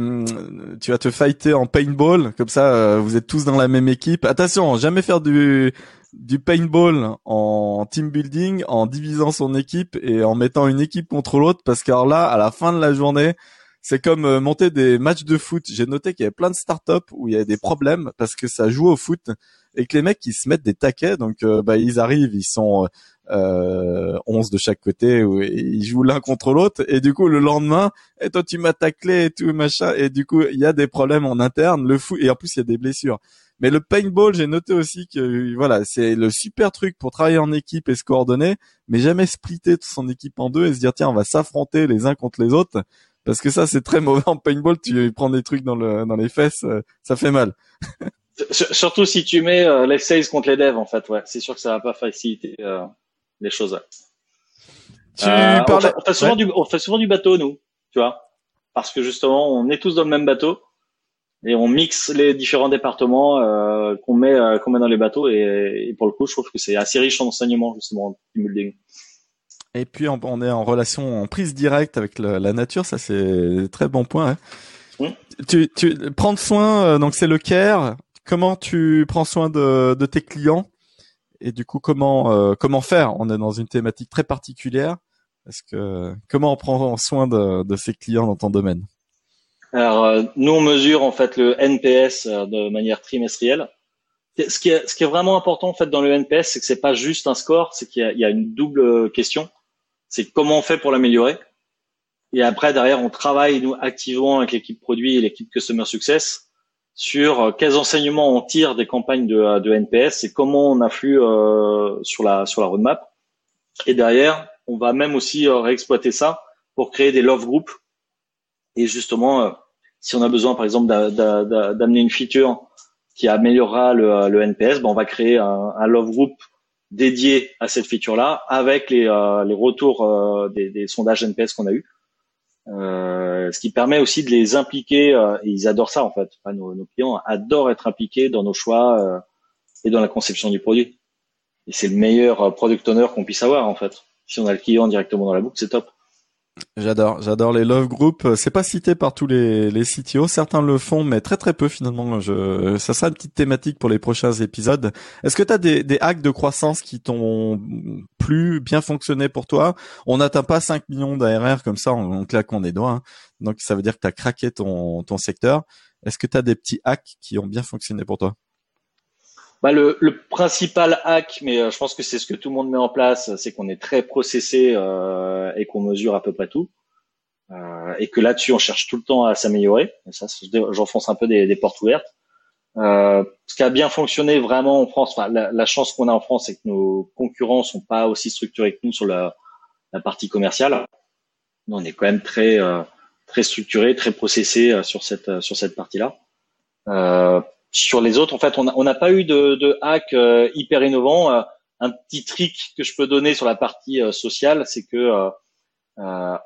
Speaker 2: tu vas te fighter en paintball, comme ça, vous êtes tous dans la même équipe. Attention, jamais faire du du paintball en team building, en divisant son équipe et en mettant une équipe contre l'autre, parce que là, à la fin de la journée, c'est comme euh, monter des matchs de foot. J'ai noté qu'il y avait plein de startups où il y a des problèmes parce que ça joue au foot et que les mecs ils se mettent des taquets, donc euh, bah, ils arrivent, ils sont euh, 11 de chaque côté ils jouent l'un contre l'autre. Et du coup le lendemain et toi tu m'as taclé et tout machin et du coup il y a des problèmes en interne. Le fou et en plus il y a des blessures mais le paintball j'ai noté aussi que voilà c'est le super truc pour travailler en équipe et se coordonner mais jamais splitter son équipe en deux et se dire tiens on va s'affronter les uns contre les autres. Parce que ça c'est très mauvais en paintball. Tu prends des trucs dans le dans les fesses euh, ça fait mal.
Speaker 1: Surtout si tu mets euh, les sales contre les devs, en fait, ouais. C'est sûr que ça va pas faciliter euh, les choses. Tu euh, on, fait, souvent du, on fait souvent du bateau, nous, tu vois, parce que justement, on est tous dans le même bateau et on mixe les différents départements euh, qu'on met euh, qu'on met dans les bateaux et, et, pour le coup, je trouve que c'est assez riche en enseignement justement du building.
Speaker 2: Et puis on, est en relation en prise directe avec la nature, ça c'est très bon point. Hein. Mmh. Tu, tu prendre soin, donc c'est le care, comment tu prends soin de, tes clients? Et du coup comment euh, comment faire? On est dans une thématique très particulière. Est-ce que comment on prend soin de, de ses clients dans ton domaine?
Speaker 1: Alors euh, nous on mesure en fait le NPS euh, de manière trimestrielle. Ce qui est ce qui est vraiment important en fait dans le NPS, c'est que c'est pas juste un score, c'est qu'il y, y a, une double question. C'est comment on fait pour l'améliorer. Et après derrière on travaille nous activement avec l'équipe produit et l'équipe customer success sur euh, quels enseignements on tire des campagnes de, de NPS et comment on influe euh, sur la sur la roadmap. Et derrière, on va même aussi réexploiter ça pour créer des love groups. Et justement, si on a besoin, par exemple, d'amener une feature qui améliorera le, le NPS, ben on va créer un, love group dédié à cette feature-là avec les, les retours des, sondages NPS qu'on a eu. Euh, ce qui permet aussi de les impliquer, euh, et ils adorent ça en fait. nos, nos, clients adorent être impliqués dans nos choix euh, et dans la conception du produit. Et c'est le meilleur product owner qu'on puisse avoir en fait. Si on a le client directement dans la boucle, c'est top.
Speaker 2: J'adore, j'adore les love groups. C'est pas cité par tous les, les CTO. Certains le font, mais très très peu finalement. Je, ça sera une petite thématique pour les prochains épisodes. Est-ce que tu as des, des hacks de croissance qui t'ont plus bien fonctionné pour toi? On n'atteint pas 5 millions d'ARR comme ça en, claquant des doigts. Hein. Donc ça veut dire que tu as craqué ton, ton secteur. Est-ce que tu as des petits hacks qui ont bien fonctionné pour toi?
Speaker 1: Bah, le, le, principal hack, mais euh, je pense que c'est ce que tout le monde met en place, c'est qu'on est très processé euh, et qu'on mesure à peu près tout. Euh, et que là-dessus, on cherche tout le temps à s'améliorer. Ça, j'enfonce un peu des, des portes ouvertes. Euh, ce qui a bien fonctionné vraiment en France, enfin, la, la, chance qu'on a en France, c'est que nos concurrents sont pas aussi structurés que nous sur la, la partie commerciale. On est quand même très euh, très structuré, très processé euh, sur cette sur cette partie-là. Euh, sur les autres, en fait, on n'a pas eu de, de hack euh, hyper innovant. Euh, un petit trick que je peux donner sur la partie euh, sociale, c'est que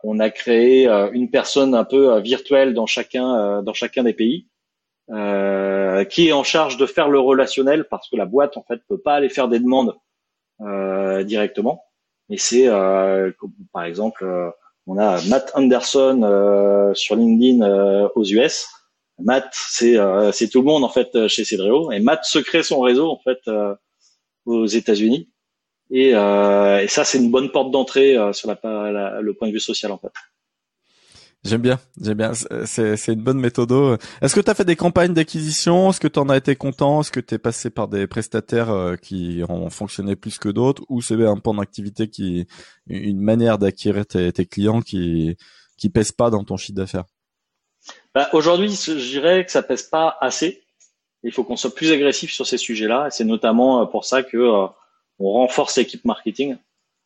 Speaker 1: on a créé une personne un peu virtuelle dans chacun dans chacun des pays, qui est en charge de faire le relationnel parce que la boîte en fait peut pas aller faire des demandes directement. Et c'est par exemple, on a Matt Anderson sur LinkedIn aux US Matt, c'est euh, c'est tout le monde en fait euh, chez Cedreo et Matt se crée son réseau en fait euh, aux États-Unis et, ça c'est une bonne porte d'entrée sur la, le point de vue social en fait.
Speaker 2: J'aime bien, j'aime bien. C'est, une bonne méthode. Est-ce que tu as fait des campagnes d'acquisition? Est-ce que tu en as été content? Est-ce que tu es passé par des prestataires qui ont fonctionné plus que d'autres? Ou c'est un pan d'activité qui, une manière d'acquérir tes, tes clients qui, qui pèse pas dans ton chiffre d'affaires?
Speaker 1: Bah, Aujourd'hui, je dirais que ça pèse pas assez. Il faut qu'on soit plus agressif sur ces sujets-là. C'est notamment euh, pour ça que euh, on renforce l'équipe marketing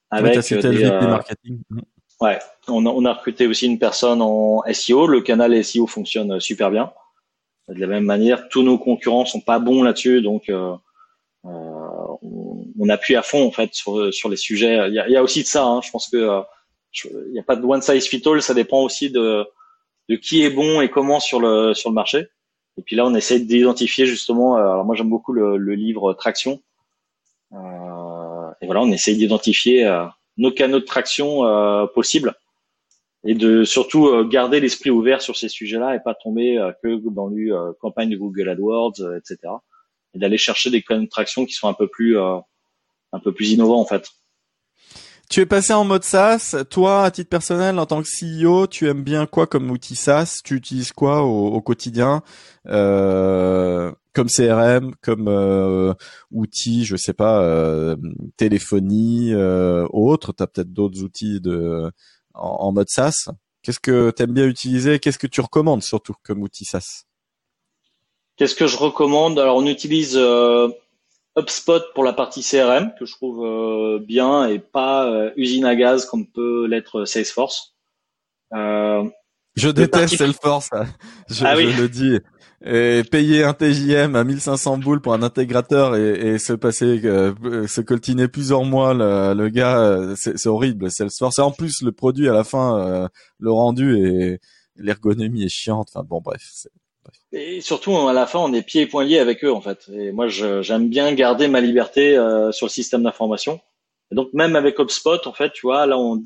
Speaker 2: avec oui, des, euh, marketing.
Speaker 1: Mm. Ouais, on a, on a, recruté aussi une personne en SEO. Le canal SEO fonctionne super bien. De la même manière, tous nos concurrents sont pas bons là-dessus, donc euh, on, on, appuie à fond en fait sur, sur les sujets. Il y a, il y a aussi de ça. Hein. Je pense que il n'y a pas de one size fit all. Ça dépend aussi de de qui est bon et comment sur le sur le marché. Et puis là, on essaie d'identifier justement. Euh, alors moi, j'aime beaucoup le, le, livre Traction. Euh, et voilà, on essaie d'identifier euh, nos canaux de traction euh, possibles et de surtout euh, garder l'esprit ouvert sur ces sujets-là et pas tomber que dans une campagne de Google AdWords, etc. Et d'aller chercher des canaux de traction qui sont un peu plus un peu plus innovants en fait.
Speaker 2: Tu es passé en mode SaaS. Toi, à titre personnel, en tant que CEO, tu aimes bien quoi comme outil SaaS? Tu utilises quoi au, quotidien? Euh, Comme CRM, comme euh, outil, je sais pas, euh, téléphonie, euh, autre. T'as peut-être d'autres outils de en, mode SaaS. Qu'est-ce que tu aimes bien utiliser? Qu'est-ce que tu recommandes surtout comme outil SaaS?
Speaker 1: Qu'est-ce que je recommande? Alors, on utilise HubSpot pour la partie CRM que je trouve euh, bien et pas euh, usine à gaz comme peut l'être Salesforce.
Speaker 2: Euh, je déteste Salesforce, hein. je, ah je le dis. Et payer un TJM à 1500 boules pour un intégrateur et, et se passer, euh, se coltiner plusieurs mois le, le gars, c'est horrible. Salesforce. Et en plus, le produit à la fin, le rendu et l'ergonomie est chiante. Enfin bon, bref.
Speaker 1: Et surtout, à la fin, on est pieds et poings liés avec eux, en fait. Et moi, j'aime bien garder ma liberté euh, sur le système d'information. Et donc, même avec HubSpot, en fait, tu vois, là, on,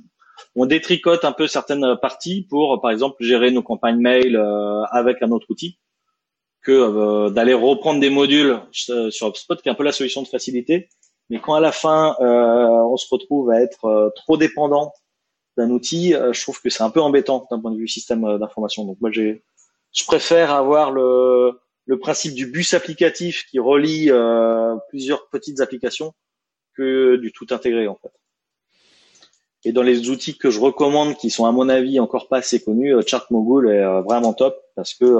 Speaker 1: on détricote un peu certaines parties pour, par exemple, gérer nos campagnes mail euh, avec un autre outil que euh, d'aller reprendre des modules sur HubSpot, qui est un peu la solution de facilité. Mais quand à la fin, on se retrouve à être trop dépendant d'un outil, je trouve que c'est un peu embêtant d'un point de vue système d'information. Donc, moi, j'ai je préfère avoir le, le principe du bus applicatif qui relie euh, plusieurs petites applications que du tout intégré en fait. Et dans les outils que je recommande, qui sont à mon avis encore pas assez connus, euh, ChartMogul est euh, vraiment top parce que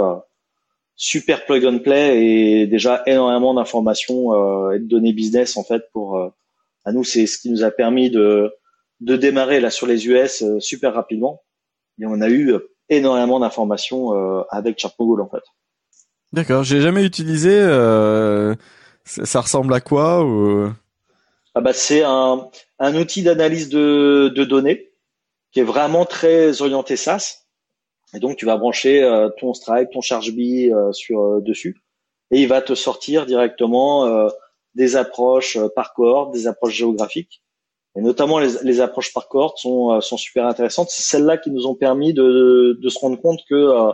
Speaker 1: super plug and play et déjà énormément d'informations et de données business en fait pour à nous c'est ce qui nous a permis de de démarrer là sur les US super rapidement et on a eu énormément d'informations euh, avec Chartmogul en fait.
Speaker 2: D'accord, j'ai jamais utilisé. Euh, ça, ressemble à quoi ou...
Speaker 1: ah bah, c'est un, un outil d'analyse de, de données qui est vraiment très orienté SaaS. Et donc tu vas brancher euh, ton Stripe, ton ChargeBee euh, sur euh, dessus, et il va te sortir directement des approches par cohorte, des approches géographiques, et notamment les, les approches par cohorte sont, euh, sont super intéressantes. C'est celles-là qui nous ont permis de, de se rendre compte que euh,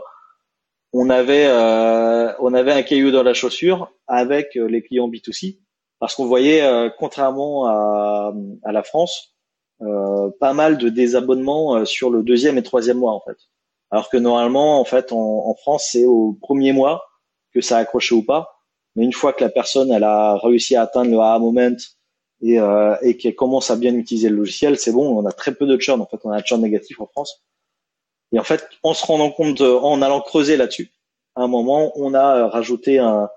Speaker 1: on avait euh, on avait un caillou dans la chaussure avec les clients B2C parce qu'on voyait contrairement à, à la France pas mal de désabonnements sur le deuxième et troisième mois en fait. Alors que normalement en fait en, en France c'est au premier mois que ça a accroché ou pas. Mais une fois que la personne elle a réussi à atteindre le A moment et, euh, et qu'elle commence à bien utiliser le logiciel, c'est bon, on a très peu de churn. En fait, on a un churn négatif en France. Et en fait, en se rendant compte, en allant creuser là-dessus, à un moment, on a euh, rajouté un,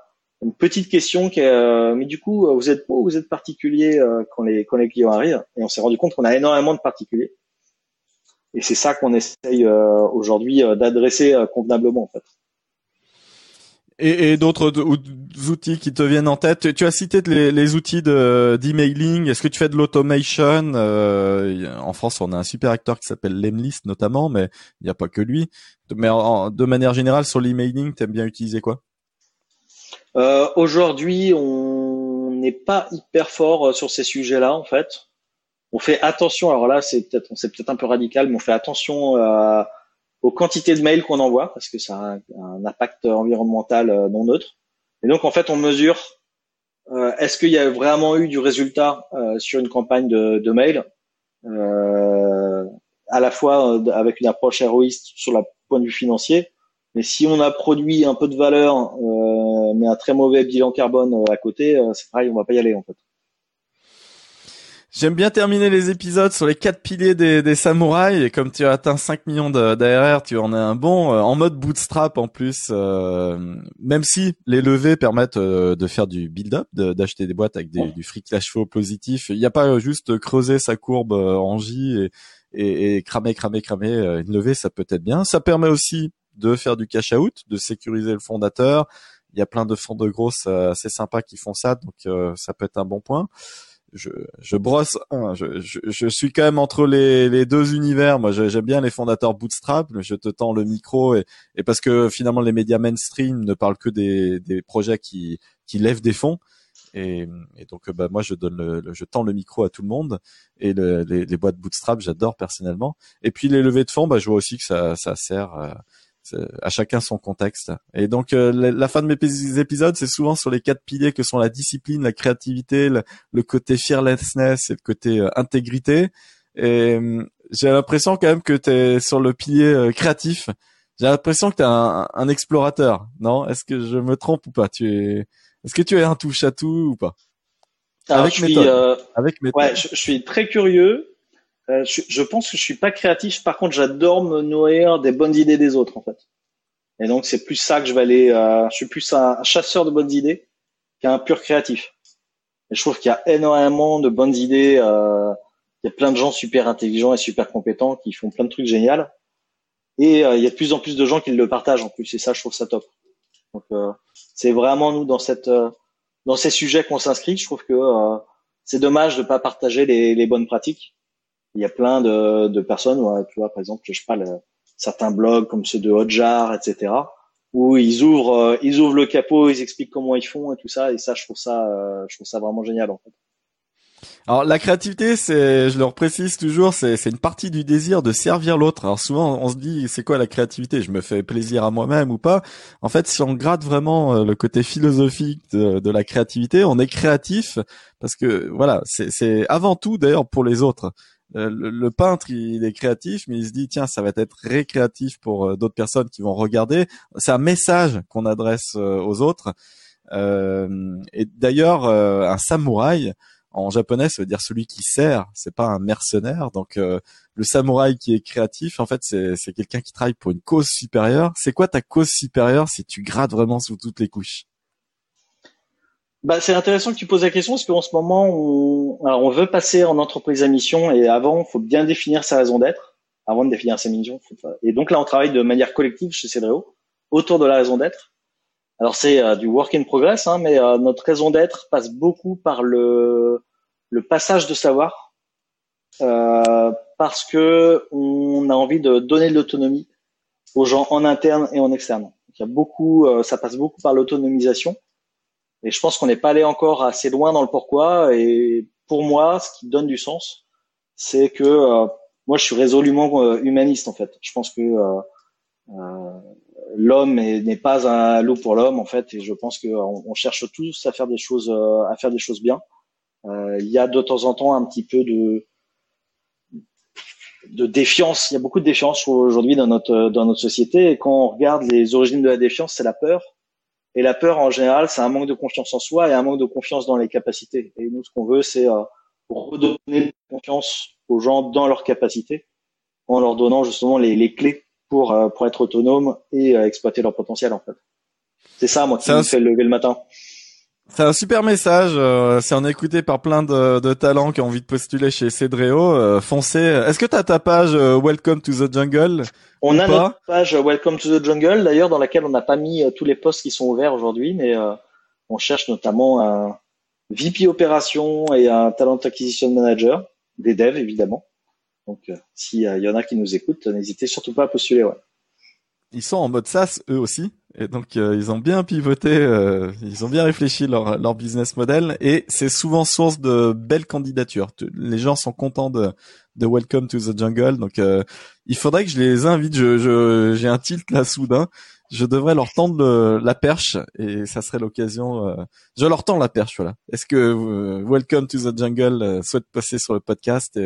Speaker 1: une petite question qui est, euh, mais du coup, vous êtes pro ou vous êtes particulier euh, quand les quand les clients arrivent Et on s'est rendu compte qu'on a énormément de particuliers. Et c'est ça qu'on essaye aujourd'hui d'adresser convenablement en fait.
Speaker 2: Et, et d'autres outils qui te viennent en tête. Tu as cité les, les outils de d'emailing. Est-ce que tu fais de l'automation? Euh, En France, on a un super acteur qui s'appelle Lemlist notamment, mais il n'y a pas que lui. Mais de manière générale, sur l'emailing, tu aimes bien utiliser quoi?
Speaker 1: Euh, Aujourd'hui, on n'est pas hyper fort euh, sur ces sujets-là, en fait. On fait attention. Alors là, c'est peut-être, c'est peut-être un peu radical, mais on fait attention à aux quantités de mails qu'on envoie parce que ça a un, impact environnemental euh, non neutre. Et donc en fait, on mesure euh, est-ce qu'il y a vraiment eu du résultat euh, sur une campagne de, de mail, à la fois avec une approche héroïste sur le point de vue financier, mais si on a produit un peu de valeur, mais un très mauvais bilan carbone à côté, c'est pareil, on va pas y aller en fait.
Speaker 2: J'aime bien terminer les épisodes sur les quatre piliers des, des samouraïs et comme tu as atteint 5 millions d'ARR, tu en es un bon euh, en mode bootstrap en plus. Euh, même si les levées permettent euh, de faire du build-up, d'acheter des boîtes avec des, du free cash flow positif. Il n'y a pas juste creuser sa courbe en J et, et, et cramer, cramer, cramer. Une levée, ça peut être bien. Ça permet aussi de faire du cash out, de sécuriser le fondateur. Il y a plein de fonds de grosses assez sympas qui font ça, donc ça peut être un bon point je, je brosse. Je, je, suis quand même entre les, les deux univers. Moi, j'aime bien les fondateurs Bootstrap. Mais je te tends le micro et, et parce que finalement les médias mainstream ne parlent que des, des projets qui, qui lèvent des fonds. Et, et donc, bah, moi, je donne le, je tends le micro à tout le monde. Et le, les, les boîtes Bootstrap, j'adore personnellement. Et puis les levées de fonds, bah, je vois aussi que ça, ça sert. Euh, à chacun son contexte. Et donc euh, la, fin de mes épisodes, c'est souvent sur les quatre piliers que sont la discipline, la créativité, le, côté fearlessness et le côté euh, intégrité. Et hum, j'ai l'impression quand même que tu es sur le pilier créatif. J'ai l'impression que tu es un, un, explorateur, non? Est-ce que je me trompe ou pas? Tu es Est-ce que tu es un touche à tout ou pas?
Speaker 1: Avec je méthode. Suis, Avec méthode. Ouais, je, je, suis très curieux. Euh, je, pense que je suis pas créatif. Par contre, j'adore me nourrir des bonnes idées des autres, en fait. Et donc, c'est plus ça que je vais aller. Euh, je suis plus un chasseur de bonnes idées qu'un pur créatif. Et je trouve qu'il y a énormément de bonnes idées. Euh, il y a plein de gens super intelligents et super compétents qui font plein de trucs géniaux. Et euh, il y a de plus en plus de gens qui le partagent en plus. Et ça, je trouve ça top. Donc, euh, c'est vraiment nous dans cette dans ces sujets qu'on s'inscrit. Je trouve que c'est dommage de pas partager les, bonnes pratiques. Il y a plein de, de personnes, tu vois, par exemple, je parle certains blogs comme ceux de Hotjar, etc., où ils ouvrent ils ouvrent le capot, ils expliquent comment ils font et tout ça. Et ça, je trouve ça je trouve ça vraiment génial.
Speaker 2: Alors la créativité, c'est, je le précise toujours, c'est, c'est une partie du désir de servir l'autre. Alors souvent, on se dit, c'est quoi la créativité? Je me fais plaisir à moi-même ou pas? En fait, si on gratte vraiment euh, le côté philosophique de, de la créativité, on est créatif parce que voilà, c'est, c'est avant tout d'ailleurs pour les autres. Euh, le, peintre, il est créatif, mais il se dit tiens, ça va être récréatif pour euh, d'autres personnes qui vont regarder. C'est un message qu'on adresse aux autres. et d'ailleurs, un samouraï en japonais, ça veut dire celui qui sert. C'est pas un mercenaire. Donc euh, le samouraï qui est créatif, en fait, c'est quelqu'un qui travaille pour une cause supérieure. C'est quoi ta cause supérieure si tu grattes vraiment sous toutes les couches?
Speaker 1: Bah, c'est intéressant que tu poses la question parce qu'en ce moment, on, on veut passer en entreprise à mission et avant, faut bien définir sa raison d'être. Avant de définir sa mission, et donc là, on travaille de manière collective chez Cedreo autour de la raison d'être. Alors c'est euh, du work in progress, hein, mais euh, notre raison d'être passe beaucoup par le, le passage de savoir, euh, parce que on a envie de donner de l'autonomie aux gens en interne et en externe. il y a beaucoup, ça passe beaucoup par l'autonomisation, et je pense qu'on n'est pas allé encore assez loin dans le pourquoi. Et pour moi, ce qui donne du sens, c'est que moi je suis résolument humaniste en fait. Je pense que l'homme n'est pas un loup pour l'homme en fait, et je pense qu'on on cherche tous à faire des choses, euh, à faire des choses bien. Euh, il y a de temps en temps un petit peu de de défiance. Il y a beaucoup de défiance aujourd'hui dans notre dans notre société. Et quand on regarde les origines de la défiance, c'est la peur. Et la peur, en général, c'est un manque de confiance en soi et un manque de confiance dans les capacités. Et nous, ce qu'on veut, c'est euh, redonner confiance aux gens dans leurs capacités, en leur donnant justement les, les clés pour euh, pour être autonome et euh, exploiter leur potentiel en fait. C'est ça moi qui me fait lever le matin.
Speaker 2: C'est un super message. Euh, c'est en écouté par plein de, de, talents qui ont envie de postuler chez Cedreo. Euh, foncez. Est-ce que tu as ta page Welcome to the Jungle
Speaker 1: On a notre page Welcome to the Jungle, d'ailleurs, dans laquelle on n'a pas mis tous les postes qui sont ouverts aujourd'hui, mais on cherche notamment un VP opération et un Talent Acquisition Manager, des devs évidemment. Donc, euh, s'il y en a qui nous écoutent, n'hésitez surtout pas à postuler. Ouais.
Speaker 2: Ils sont en mode SaaS eux aussi, et donc euh, ils ont bien pivoté, euh, ils ont bien réfléchi leur, leur business model, et c'est souvent source de belles candidatures. Les gens sont contents de, de Welcome to the Jungle, donc il faudrait que je les invite. Je, j'ai un tilt là soudain. Je devrais leur tendre la perche et ça serait l'occasion. je leur tends la perche, voilà. Est-ce que Welcome to the Jungle souhaite passer sur le podcast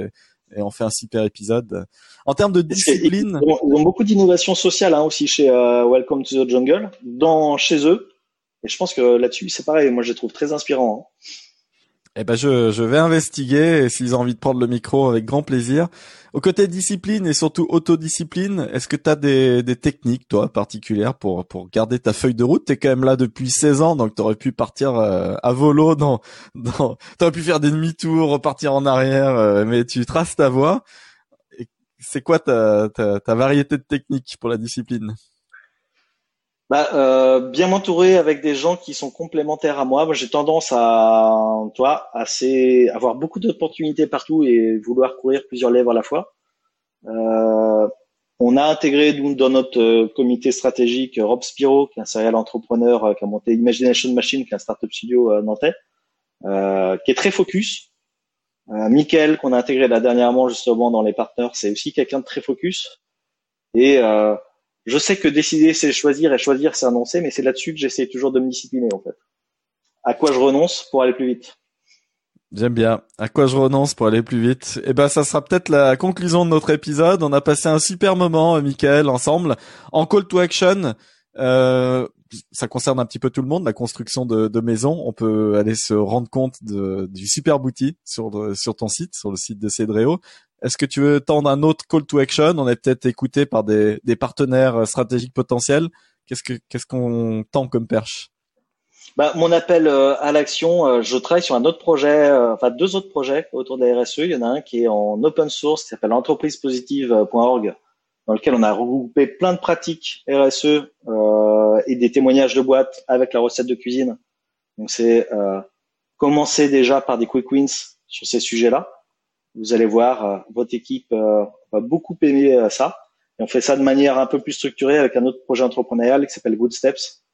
Speaker 2: et on fait un super épisode. En termes de discipline,
Speaker 1: ils ont, beaucoup d'innovation sociale hein, aussi chez euh, Welcome to the Jungle, dans chez eux. Et je pense que là-dessus, c'est pareil. Moi, je les trouve très inspirants. Hein.
Speaker 2: Eh ben, je, vais investiguer et s'ils ont envie de prendre le micro avec grand plaisir. Au côté discipline et surtout autodiscipline, est-ce que tu as des, des techniques, toi, particulières pour, pour garder ta feuille de route? T'es quand même là depuis 16 ans, donc t'aurais pu partir euh, à volo dans, dans... T'aurais pu faire des demi-tours, repartir en arrière, euh, mais tu traces ta voie. C'est quoi ta, ta, ta variété de techniques pour la discipline?
Speaker 1: Bah, euh, bien m'entourer avec des gens qui sont complémentaires à moi. Moi, j'ai tendance à, toi, assez, avoir beaucoup d'opportunités partout et vouloir courir plusieurs lèvres à la fois. Euh, on a intégré dans notre euh, comité stratégique Rob Spiro, qui est un serial entrepreneur euh, qui a monté Imagination Machine, qui est un startup studio euh, nantais, qui est très focus. Euh, Michael, qu'on a intégré là dernièrement justement dans les partenaires, c'est aussi quelqu'un de très focus. Et euh, je sais que décider, c'est choisir et choisir, c'est annoncer, mais c'est là-dessus que j'essaie toujours de me discipliner, en fait. À quoi je renonce pour aller plus vite?
Speaker 2: J'aime bien. À quoi je renonce pour aller plus vite? Eh ben, ça sera peut-être la conclusion de notre épisode. On a passé un super moment, Michael, ensemble. En call to action, euh, ça concerne un petit peu tout le monde, la construction de, de maisons. On peut aller se rendre compte de, du super outil sur, sur ton site, sur le site de Cedreo. Est-ce que tu veux tendre un autre call to action? On est peut-être écouté par des, partenaires stratégiques potentiels. Qu'est-ce que qu'est-ce qu'on tend comme perche?
Speaker 1: Bah, mon appel euh, à l'action, euh, je travaille sur un autre projet, euh, enfin deux autres projets autour de la RSE. Il y en a un qui est en open source, qui s'appelle entreprisepositive.org, dans lequel on a regroupé plein de pratiques RSE et des témoignages de boîtes avec la recette de cuisine. Donc c'est commencer déjà par des quick wins sur ces sujets-là. Vous allez voir, votre équipe va beaucoup aimer ça. Et on fait ça de manière un peu plus structurée avec un autre projet entrepreneurial qui s'appelle Good Steps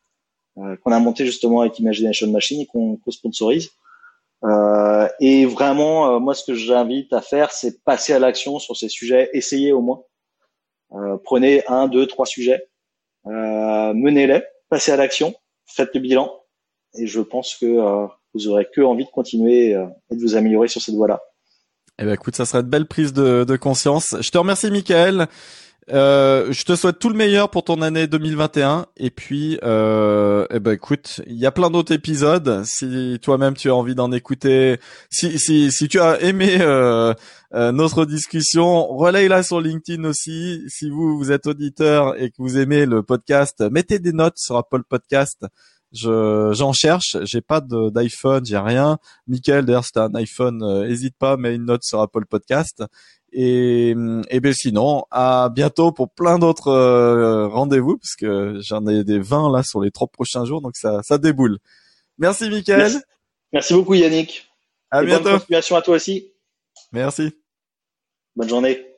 Speaker 1: euh, qu'on a monté justement avec Imagination Machine et qu'on sponsorise. Euh, et vraiment, euh, moi, ce que j'invite à faire, c'est passer à l'action sur ces sujets, essayez au moins. prenez un, deux, trois sujets, menez-les, passez à l'action, faites le bilan, et je pense que vous aurez que envie de continuer et de vous améliorer sur cette voie-là.
Speaker 2: Eh ben écoute, ça serait une belle prise de, de conscience. Je te remercie, Michael. Euh, je te souhaite tout le meilleur pour ton année 2021 et puis euh, eh ben écoute, il y a plein d'autres épisodes. Si toi-même tu as envie d'en écouter, si si si tu as aimé euh, euh notre discussion, relaye-la sur LinkedIn aussi. Si vous vous êtes auditeur et que vous aimez le podcast, mettez des notes sur Apple Podcast. Je j'en cherche, j'ai pas d'iPhone, j'ai rien. Michael d'ailleurs, si un iPhone, euh, hésite pas, mets une note sur Apple Podcast. Et, et ben sinon, à bientôt pour plein d'autres euh, rendez-vous, parce que j'en ai des 20 là sur les trois prochains jours, donc ça, ça déboule. Merci Mickaël.
Speaker 1: Merci. beaucoup Yannick.
Speaker 2: À bientôt.
Speaker 1: Bonne continuation à toi aussi.
Speaker 2: Merci.
Speaker 1: Bonne journée.